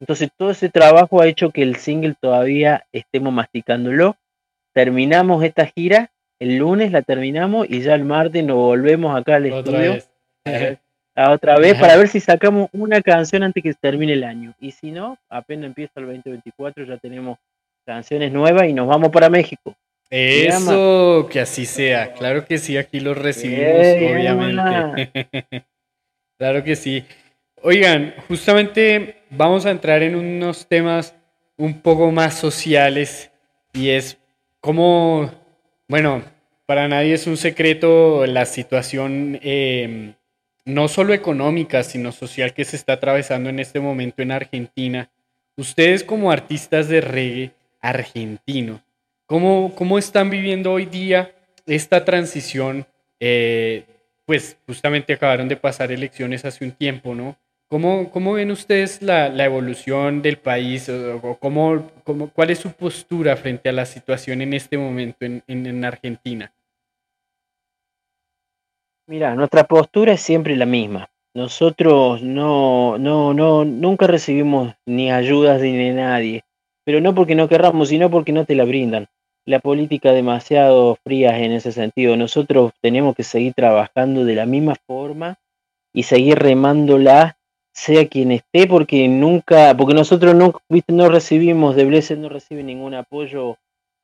Entonces todo ese trabajo ha hecho que el single todavía estemos masticándolo. Terminamos esta gira, el lunes la terminamos y ya el martes nos volvemos acá al Otra estudio. vez. a otra vez para ver si sacamos una canción antes que termine el año. Y si no, apenas empieza el 2024 ya tenemos canciones nuevas y nos vamos para México. Eso, que así sea. Claro que sí, aquí los recibimos, obviamente. claro que sí. Oigan, justamente vamos a entrar en unos temas un poco más sociales y es como, bueno, para nadie es un secreto la situación eh, no solo económica, sino social que se está atravesando en este momento en Argentina. Ustedes como artistas de reggae argentinos, ¿Cómo, ¿Cómo están viviendo hoy día esta transición? Eh, pues justamente acabaron de pasar elecciones hace un tiempo, ¿no? ¿Cómo, cómo ven ustedes la, evolución del país? O, cómo, cómo- ¿Cuál es su postura frente a la situación en este momento en, en- en Argentina? Mira, nuestra postura es siempre la misma. Nosotros no, no, no, nunca recibimos ni ayudas ni de nadie, pero no porque no querramos, sino porque no te la brindan. La política demasiado fría en ese sentido. Nosotros tenemos que seguir trabajando de la misma forma y seguir remándola, sea quien esté, porque nunca, porque nosotros no, viste, no recibimos de Blessed, no recibe ningún apoyo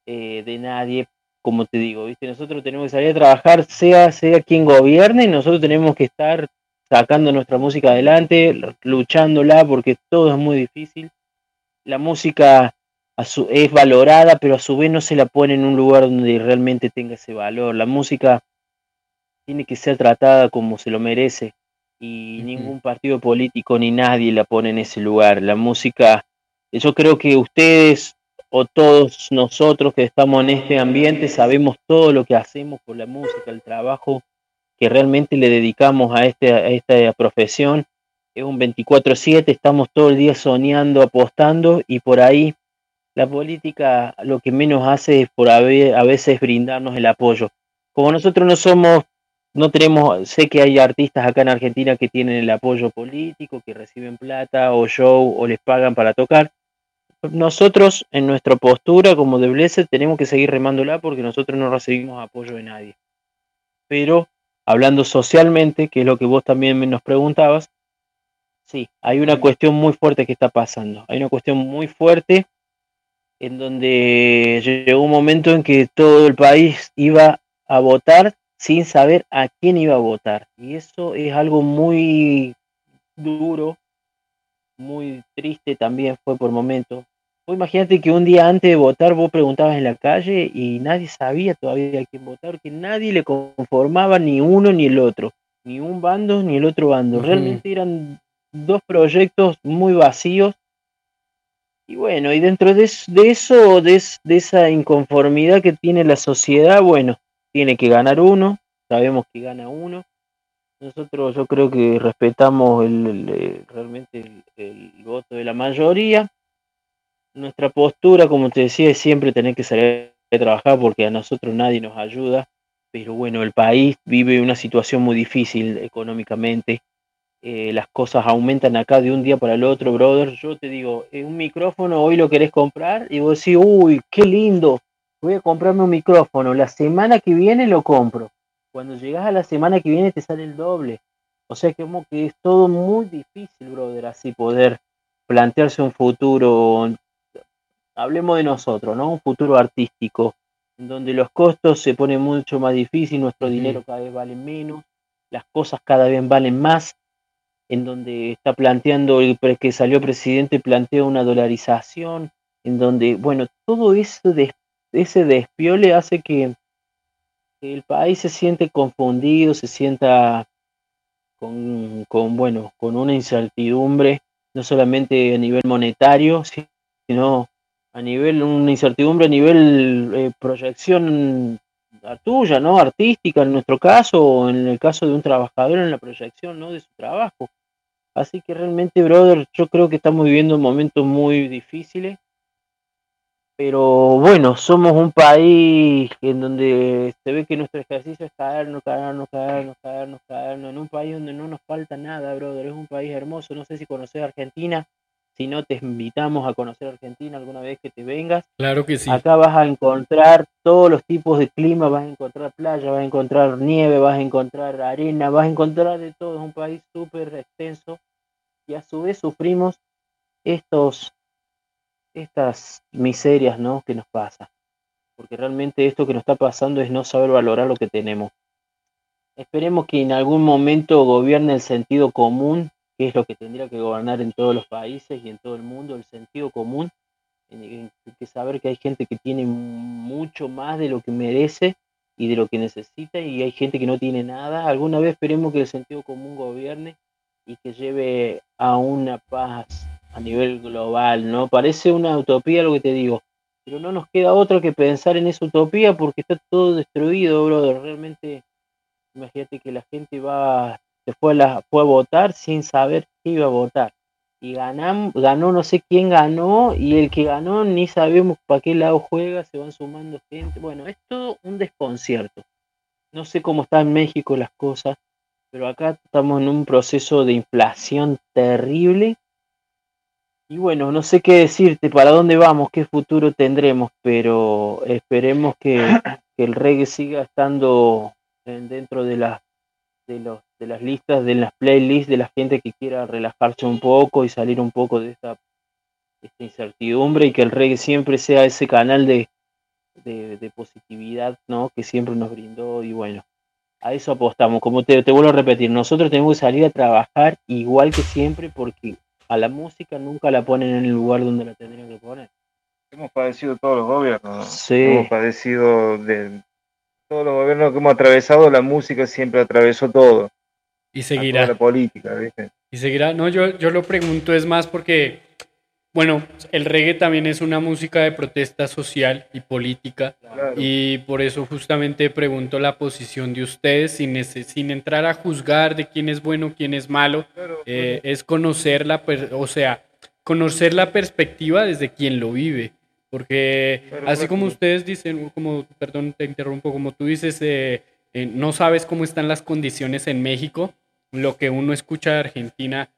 eh, de nadie, como te digo, viste, nosotros tenemos que salir a trabajar, sea, sea quien gobierne, nosotros tenemos que estar sacando nuestra música adelante, luchándola, porque todo es muy difícil. La música a su- es valorada, pero a su vez no se la pone en un lugar donde realmente tenga ese valor. La música tiene que ser tratada como se lo merece y ningún partido político ni nadie la pone en ese lugar. La música, yo creo que ustedes o todos nosotros que estamos en este ambiente sabemos todo lo que hacemos por la música, el trabajo que realmente le dedicamos a, este, a esta profesión. Es un 24/7, estamos todo el día soñando, apostando y por ahí la política lo que menos hace es por a ve- a veces brindarnos el apoyo. Como nosotros no somos, no tenemos, sé que hay artistas acá en Argentina que tienen el apoyo político, que reciben plata o show o les pagan para tocar. Nosotros en nuestra postura como de Blessed tenemos que seguir remándola porque nosotros no recibimos apoyo de nadie. Pero hablando socialmente, que es lo que vos también nos preguntabas, sí, hay una cuestión muy fuerte que está pasando. Hay una cuestión muy fuerte en donde llegó un momento en que todo el país iba a votar sin saber a quién iba a votar. Y eso es algo muy duro, muy triste también fue por momentos. Vos imagínate que un día antes de votar vos preguntabas en la calle y nadie sabía todavía a quién votar, que nadie le conformaba ni uno ni el otro, ni un bando ni el otro bando. Realmente eran dos proyectos muy vacíos y bueno, y dentro de, de eso, de, es- de esa inconformidad que tiene la sociedad, bueno, tiene que ganar uno, sabemos que gana uno. Nosotros yo creo que respetamos el, el- realmente el, el voto de la mayoría. nuestra postura, como te decía, es siempre tener que salir a trabajar porque a nosotros nadie nos ayuda. Pero bueno, el país vive una situación muy difícil económicamente. Eh, las cosas aumentan acá de un día para el otro, brother. Yo te digo, eh, un micrófono hoy lo querés comprar y vos decís, uy, qué lindo, voy a comprarme un micrófono. La semana que viene lo compro. Cuando llegas a la semana que viene te sale el doble. O sea que como que es todo muy difícil, brother, así poder plantearse un futuro, hablemos de nosotros, ¿no? Un futuro artístico, en donde los costos se ponen mucho más difícil, nuestro dinero cada vez vale menos, las cosas cada vez valen más, en donde está planteando el que salió presidente plantea una dolarización, en donde, bueno, todo eso de, ese despiole hace que, el país se siente confundido, se sienta con, con, bueno, con una incertidumbre, no solamente a nivel monetario, si- sino a nivel, una incertidumbre a nivel eh, proyección tuya, ¿no? Artística en nuestro caso, o en el caso de un trabajador en la proyección, ¿no? De su trabajo. Así que realmente, brother, yo creo que estamos viviendo momentos muy difíciles, pero bueno, somos un país en donde se ve que nuestro ejercicio es caernos, caernos, caernos, caernos, caernos, en un país donde no nos falta nada, brother, es un país hermoso, no sé si conoces Argentina, si no te invitamos a conocer Argentina alguna vez que te vengas. Claro que sí. Acá vas a encontrar todos los tipos de clima, vas a encontrar playa, vas a encontrar nieve, vas a encontrar arena, vas a encontrar de todo. Es un país súper extenso y a su vez sufrimos estos, estas miserias ¿no? que nos pasa. Porque realmente esto que nos está pasando es no saber valorar lo que tenemos. Esperemos que en algún momento gobierne el sentido común, que es lo que tendría que gobernar en todos los países y en todo el mundo, el sentido común en- que saber que hay gente que tiene mucho más de lo que merece y de lo que necesita y hay gente que no tiene nada. Alguna vez esperemos que el sentido común gobierne y que lleve a una paz a nivel global, ¿no? Parece una utopía lo que te digo, pero no nos queda otra que pensar en esa utopía porque está todo destruido, brother. Realmente, imagínate que la gente va, se fue a, la, fue a votar sin saber qué iba a votar y ganam- ganó no sé quién ganó y el que ganó ni sabemos para qué lado juega, se van sumando gente. Bueno, es todo un desconcierto. No sé cómo está en México las cosas, pero acá estamos en un proceso de inflación terrible. Y bueno, no sé qué decirte, para dónde vamos, qué futuro tendremos, pero esperemos que, que el reggae siga estando en- dentro de las de los de las listas, de las playlists de la gente que quiera relajarse un poco y salir un poco de esta, incertidumbre y que el reggae siempre sea ese canal de, de, de positividad ¿no? que siempre nos brindó y bueno, a eso apostamos. Como te, te vuelvo a repetir, nosotros tenemos que salir a trabajar igual que siempre porque a la música nunca la ponen en el lugar donde la tendrían que poner. Hemos padecido todos los gobiernos. Hemos padecido de todos los gobiernos que hemos atravesado, la música siempre atravesó todo. Y seguirá. la política, ¿viste? Y seguirá. No, yo, yo lo pregunto es más porque, bueno, el reggae también es una música de protesta social y política. Claro. Y por eso justamente pregunto la posición de ustedes sin, nece- sin entrar a juzgar de quién es bueno, quién es malo. Eh, es conocer la, o sea, conocer la perspectiva desde quien lo vive. Porque así como ustedes dicen, como, perdón, te interrumpo, como tú dices, eh, eh, no sabes cómo están las condiciones en México, lo que uno escucha de Argentina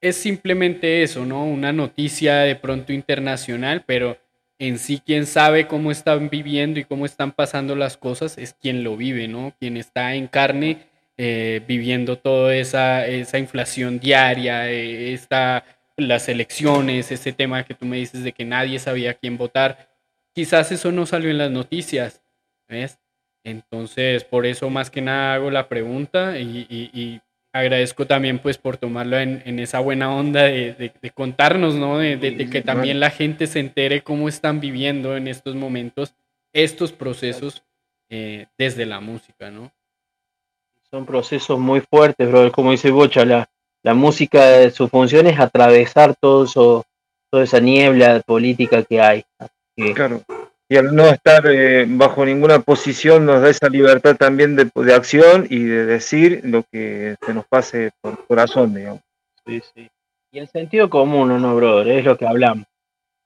es simplemente eso, ¿no? Una noticia de pronto internacional, pero en sí quien sabe cómo están viviendo y cómo están pasando las cosas es quien lo vive, ¿no? Quien está en carne eh, viviendo toda esa, esa inflación diaria, eh, esta, las elecciones, ese tema que tú me dices de que nadie sabía quién votar. Quizás eso no salió en las noticias, ¿ves? Entonces, por eso más que nada hago la pregunta y, y- y agradezco también pues por tomarlo en, en esa buena onda de, de- de contarnos, ¿no? De, de- de que también la gente se entere cómo están viviendo en estos momentos estos procesos eh, desde la música, ¿no? Son procesos muy fuertes, bro. Como dice Bocha, la, la música, su función es atravesar todo eso, toda esa niebla política que hay. Así que- Claro. Y al no estar eh, bajo ninguna posición nos da esa libertad también de, de acción y de decir lo que se nos pase por corazón, digamos. Sí, sí. Y el sentido común, ¿o ¿no, brother? Es lo que hablamos.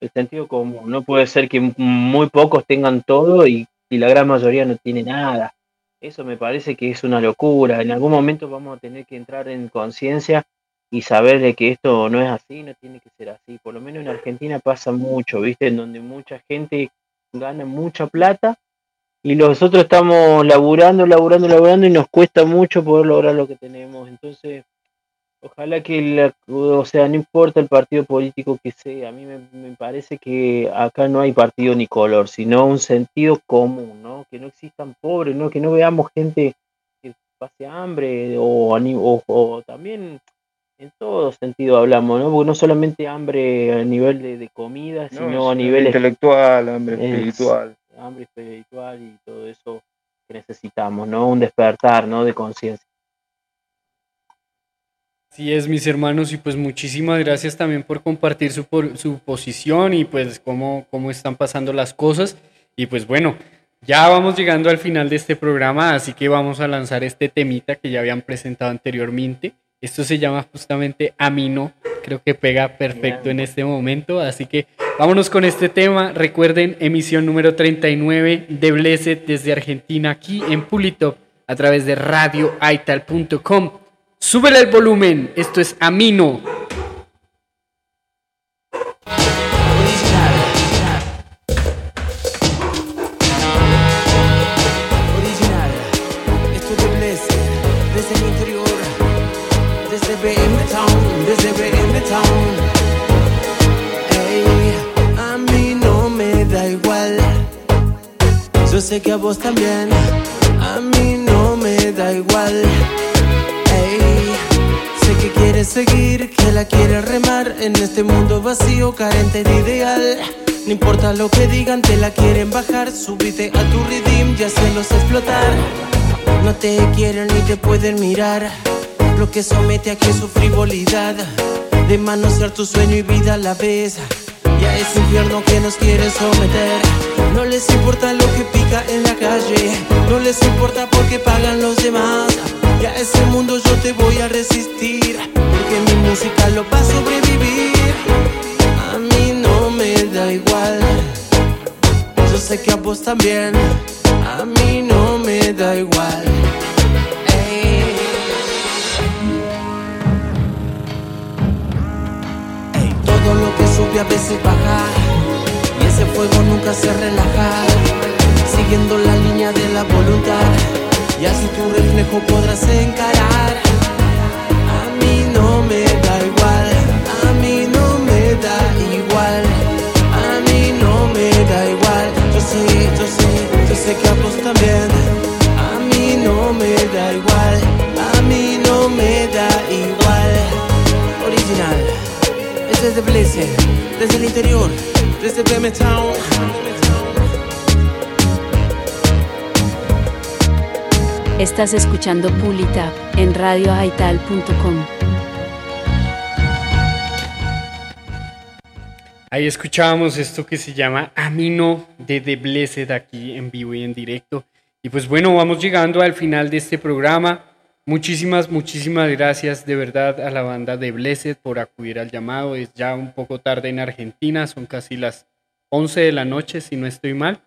el sentido común. No puede ser que muy pocos tengan todo y, y la gran mayoría no tiene nada. Eso me parece que es una locura. En algún momento vamos a tener que entrar en conciencia y saber de que esto no es así, no tiene que ser así. Por lo menos en Argentina pasa mucho, ¿viste? En donde mucha gente gana mucha plata y nosotros estamos laburando, laburando, laburando y nos cuesta mucho poder lograr lo que tenemos. Entonces, ojalá que, la- o sea, no importa el partido político que sea, a mí me, parece que acá no hay partido ni color, sino un sentido común, ¿no? Que no existan pobres, ¿no? Que no veamos gente que pase hambre o, o, o también en todo sentido hablamos, ¿no? Porque no solamente hambre a nivel de, de comida, No, sino a nivel intelectual, hambre es- espiritual. hambre espiritual y todo eso que necesitamos, ¿no? Un despertar, ¿no? De conciencia. Así es, mis hermanos, y pues muchísimas gracias también por compartir su, por- su posición y pues cómo, cómo están pasando las cosas. Y pues bueno, ya vamos llegando al final de este programa, así que vamos a lanzar este temita que ya habían presentado anteriormente. Esto se llama justamente Amino, creo que pega perfecto en este momento, así que vámonos con este tema. Recuerden, emisión número 39 de Blessed desde Argentina, aquí en Pulitop, a través de radioaital.com. Súbele el volumen, esto es Amino. Sé que a vos también, a mí no me da igual. Ey, sé que quieres seguir, que la quieres remar en este mundo vacío, carente de ideal. No importa lo que digan, te la quieren bajar. Subite a tu redeem y hacerlos explotar. No te quieren ni te pueden mirar. Lo que somete aquí es su frivolidad. De manosear tu sueño y vida a la vez. Y a ese infierno que nos quiere someter. No les importa lo que en la calle. No les importa porque pagan los demás. Y a ese mundo yo te voy a resistir. Porque mi música lo va a sobrevivir. A mí no me da igual. Yo sé que a vos también. A mí no me da igual. Todo lo que sube a veces baja. Y ese fuego nunca se relaja. Siguiendo la línea de la voluntad. Y así tu reflejo podrás encarar. A mí no me da igual. A mí no me da igual. A mí no me da igual. Yo sé, yo sé, yo sé que a vos también. A mí no me da igual. A mí no me da igual. Original. Este es. Desde el interior. Desde BM Estás escuchando Pulitap en radioaital.com. Ahí escuchábamos esto que se llama Amino de The Blessed aquí en vivo y en directo. Y pues bueno, vamos llegando al final de este programa. Muchísimas, muchísimas gracias de verdad a la banda de Blessed por acudir al llamado. Es ya un poco tarde en Argentina, son casi las 11 de la noche, si no estoy mal.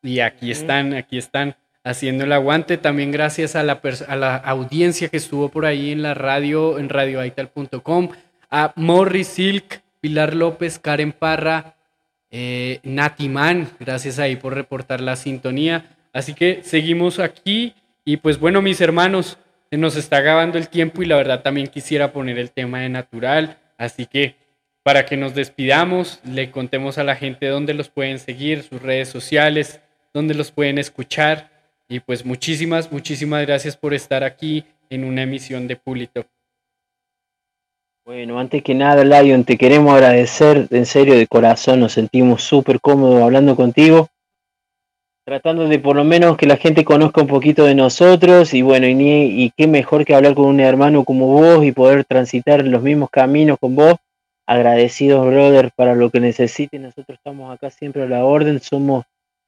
Y aquí están, aquí están haciendo el aguante. También gracias a la, a la audiencia que estuvo por ahí en la radio, en radioaital.com, a Morris Silk, Pilar López, Karen Parra, eh, Nati Man, gracias ahí por reportar la sintonía. Así que seguimos aquí y pues bueno, mis hermanos, se nos está acabando el tiempo y la verdad también quisiera poner el tema de natural. Así que para que nos despidamos, le contemos a la gente dónde los pueden seguir, sus redes sociales, dónde los pueden escuchar. Y pues muchísimas, muchísimas gracias por estar aquí en una emisión de Pulito. Bueno, antes que nada, Lion, te queremos agradecer, en serio, de corazón, nos sentimos súper cómodos hablando contigo, tratando de por lo menos que la gente conozca un poquito de nosotros y bueno, y, y qué mejor que hablar con un hermano como vos y poder transitar los mismos caminos con vos. Agradecidos, brother, para lo que necesiten, nosotros estamos acá siempre a la orden, somos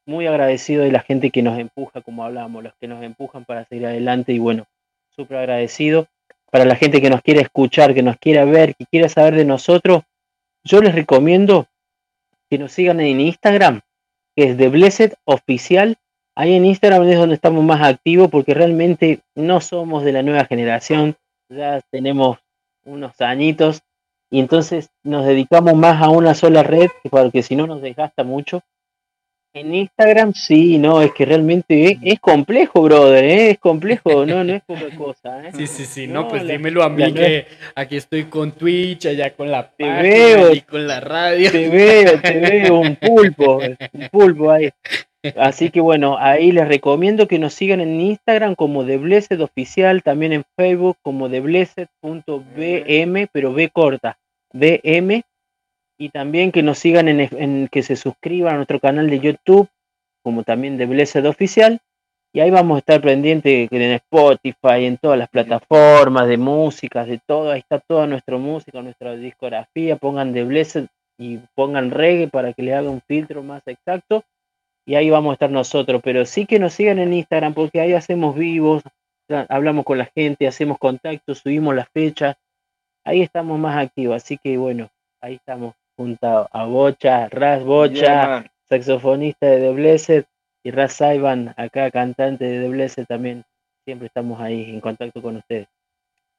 muy agradecidos de la gente que nos empuja, como hablábamos, los que nos empujan para seguir adelante y bueno, súper agradecido. Para la gente que nos quiere escuchar, que nos quiera ver, que quiera saber de nosotros, yo les recomiendo que nos sigan en Instagram, que es The Blessed Oficial. Ahí en Instagram es donde estamos más activos porque realmente no somos de la nueva generación, ya tenemos unos añitos y entonces nos dedicamos más a una sola red porque si no nos desgasta mucho. En Instagram sí, no, es que realmente es, es complejo, brother, ¿eh? es complejo, no, no es poca cosa. ¿eh? Sí, sí, sí, no, No, pues la- dímelo a mí que aquí estoy con Twitch, allá con la Te página, veo, y con la radio. Te veo, te veo, un pulpo, un pulpo ahí. Así que bueno, ahí les recomiendo que nos sigan en Instagram como The Blessed Oficial, también en Facebook como TheBlessed.bm, pero B corta, BM, y también que nos sigan en, que se suscriban a nuestro canal de YouTube, como también The Blessed Oficial, y ahí vamos a estar pendientes en Spotify, en todas las plataformas de música, de todo, ahí está toda nuestra música, nuestra discografía, pongan The Blessed y pongan reggae para que les haga un filtro más exacto y ahí vamos a estar nosotros, pero sí que nos sigan en Instagram porque ahí hacemos vivos, hablamos con la gente, hacemos contactos, subimos las fechas, ahí estamos más activos, así que bueno, ahí estamos junto a Bocha, Raz Bocha, Yeah, saxofonista de The Blessed y Raz Saiban, acá cantante de The Blessed también, siempre estamos ahí en contacto con ustedes.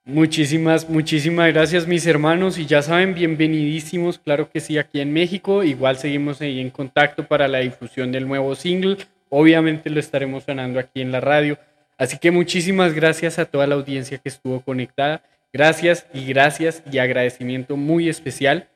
Muchísimas, muchísimas gracias mis hermanos y ya saben, bienvenidísimos, claro que sí, aquí en México. Igual seguimos ahí en contacto para la difusión del nuevo single. Obviamente lo estaremos sonando aquí en la radio. Así que muchísimas gracias a toda la audiencia que estuvo conectada. Gracias y gracias y agradecimiento muy especial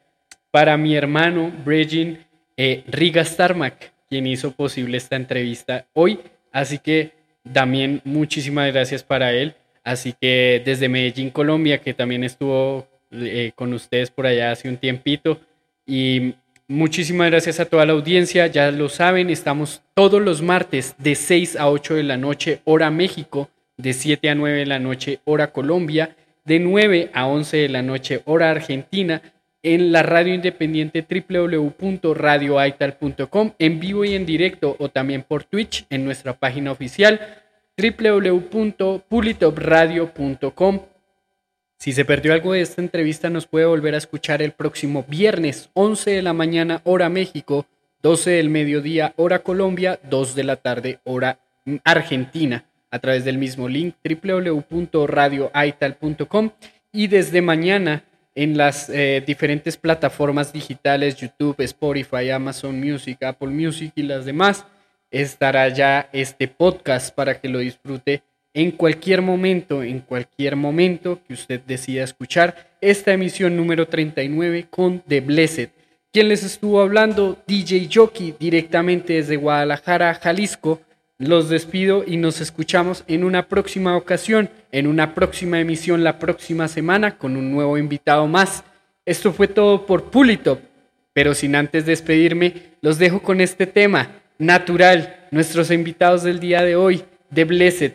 para mi hermano Bregin eh, Riga Starmack, quien hizo posible esta entrevista hoy. Así que también muchísimas gracias para él. Así que desde Medellín, Colombia, que también estuvo eh, con ustedes por allá hace un tiempito. Y muchísimas gracias a toda la audiencia. Ya lo saben, estamos todos los martes de 6 a 8 de la noche, hora México, de 7 a 9 de la noche, hora Colombia, de 9 a 11 de la noche, hora Argentina, en la radio independiente www.radioaital.com, en vivo y en directo o también por Twitch en nuestra página oficial www.pulitopradio.com. Si se perdió algo de esta entrevista, nos puede volver a escuchar el próximo viernes, 11 de la mañana, hora México, 12 del mediodía, hora Colombia, 2 de la tarde, hora Argentina, a través del mismo link www.radioaital.com y desde mañana en las eh, diferentes plataformas digitales, YouTube, Spotify, Amazon Music, Apple Music y las demás, estará ya este podcast para que lo disfrute en cualquier momento, en cualquier momento que usted decida escuchar esta emisión número 39 con The Blessed. Quien les estuvo hablando, DJ Jockey, directamente desde Guadalajara, Jalisco. Los despido y nos escuchamos en una próxima ocasión, en una próxima emisión la próxima semana con un nuevo invitado más. Esto fue todo por Pulitop, pero sin antes despedirme, los dejo con este tema, natural, nuestros invitados del día de hoy, The Blessed,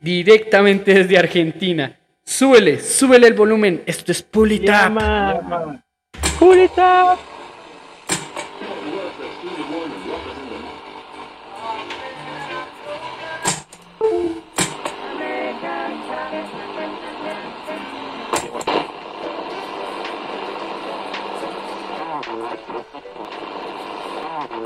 directamente desde Argentina. Súbele, súbele el volumen, esto es Pulitop. Pulitop. A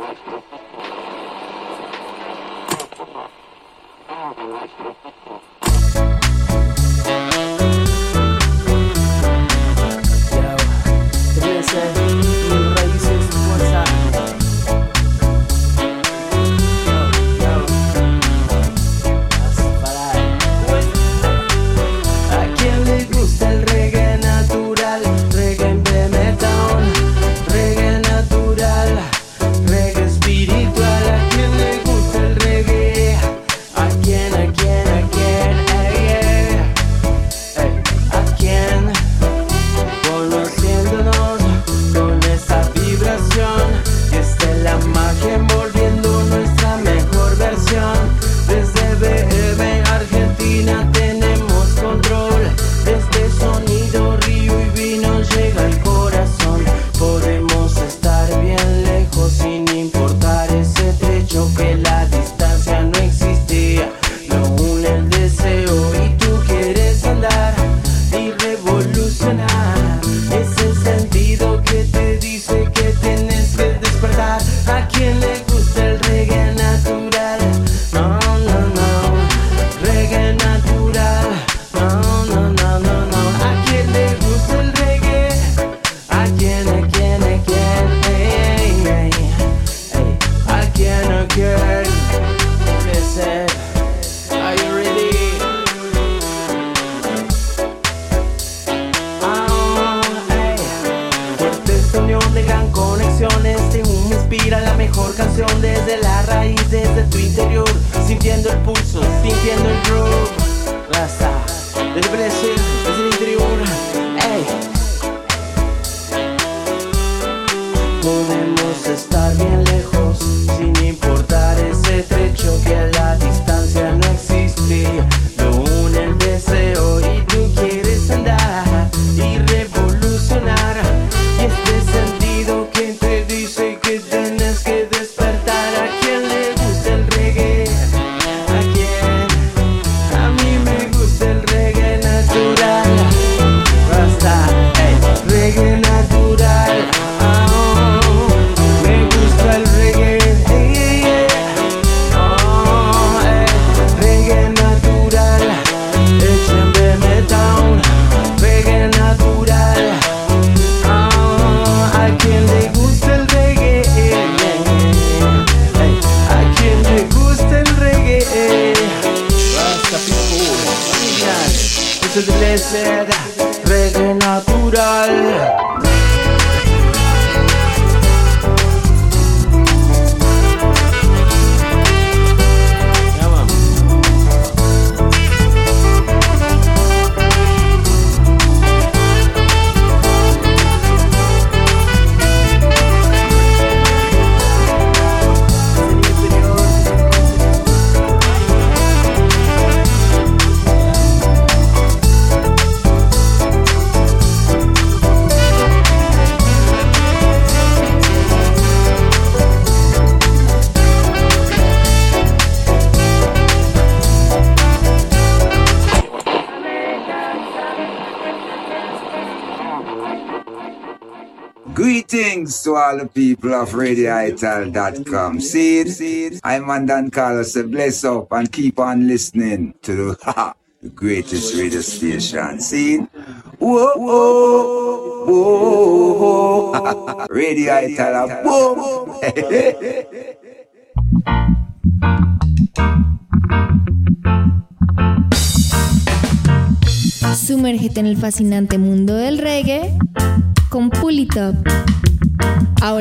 people of RadioItal.com. See it? I'm Mandan Carlos. Bless up and keep on listening to the, the greatest radio station. See it? Whoa, whoa, whoa. Radio Ital, boom.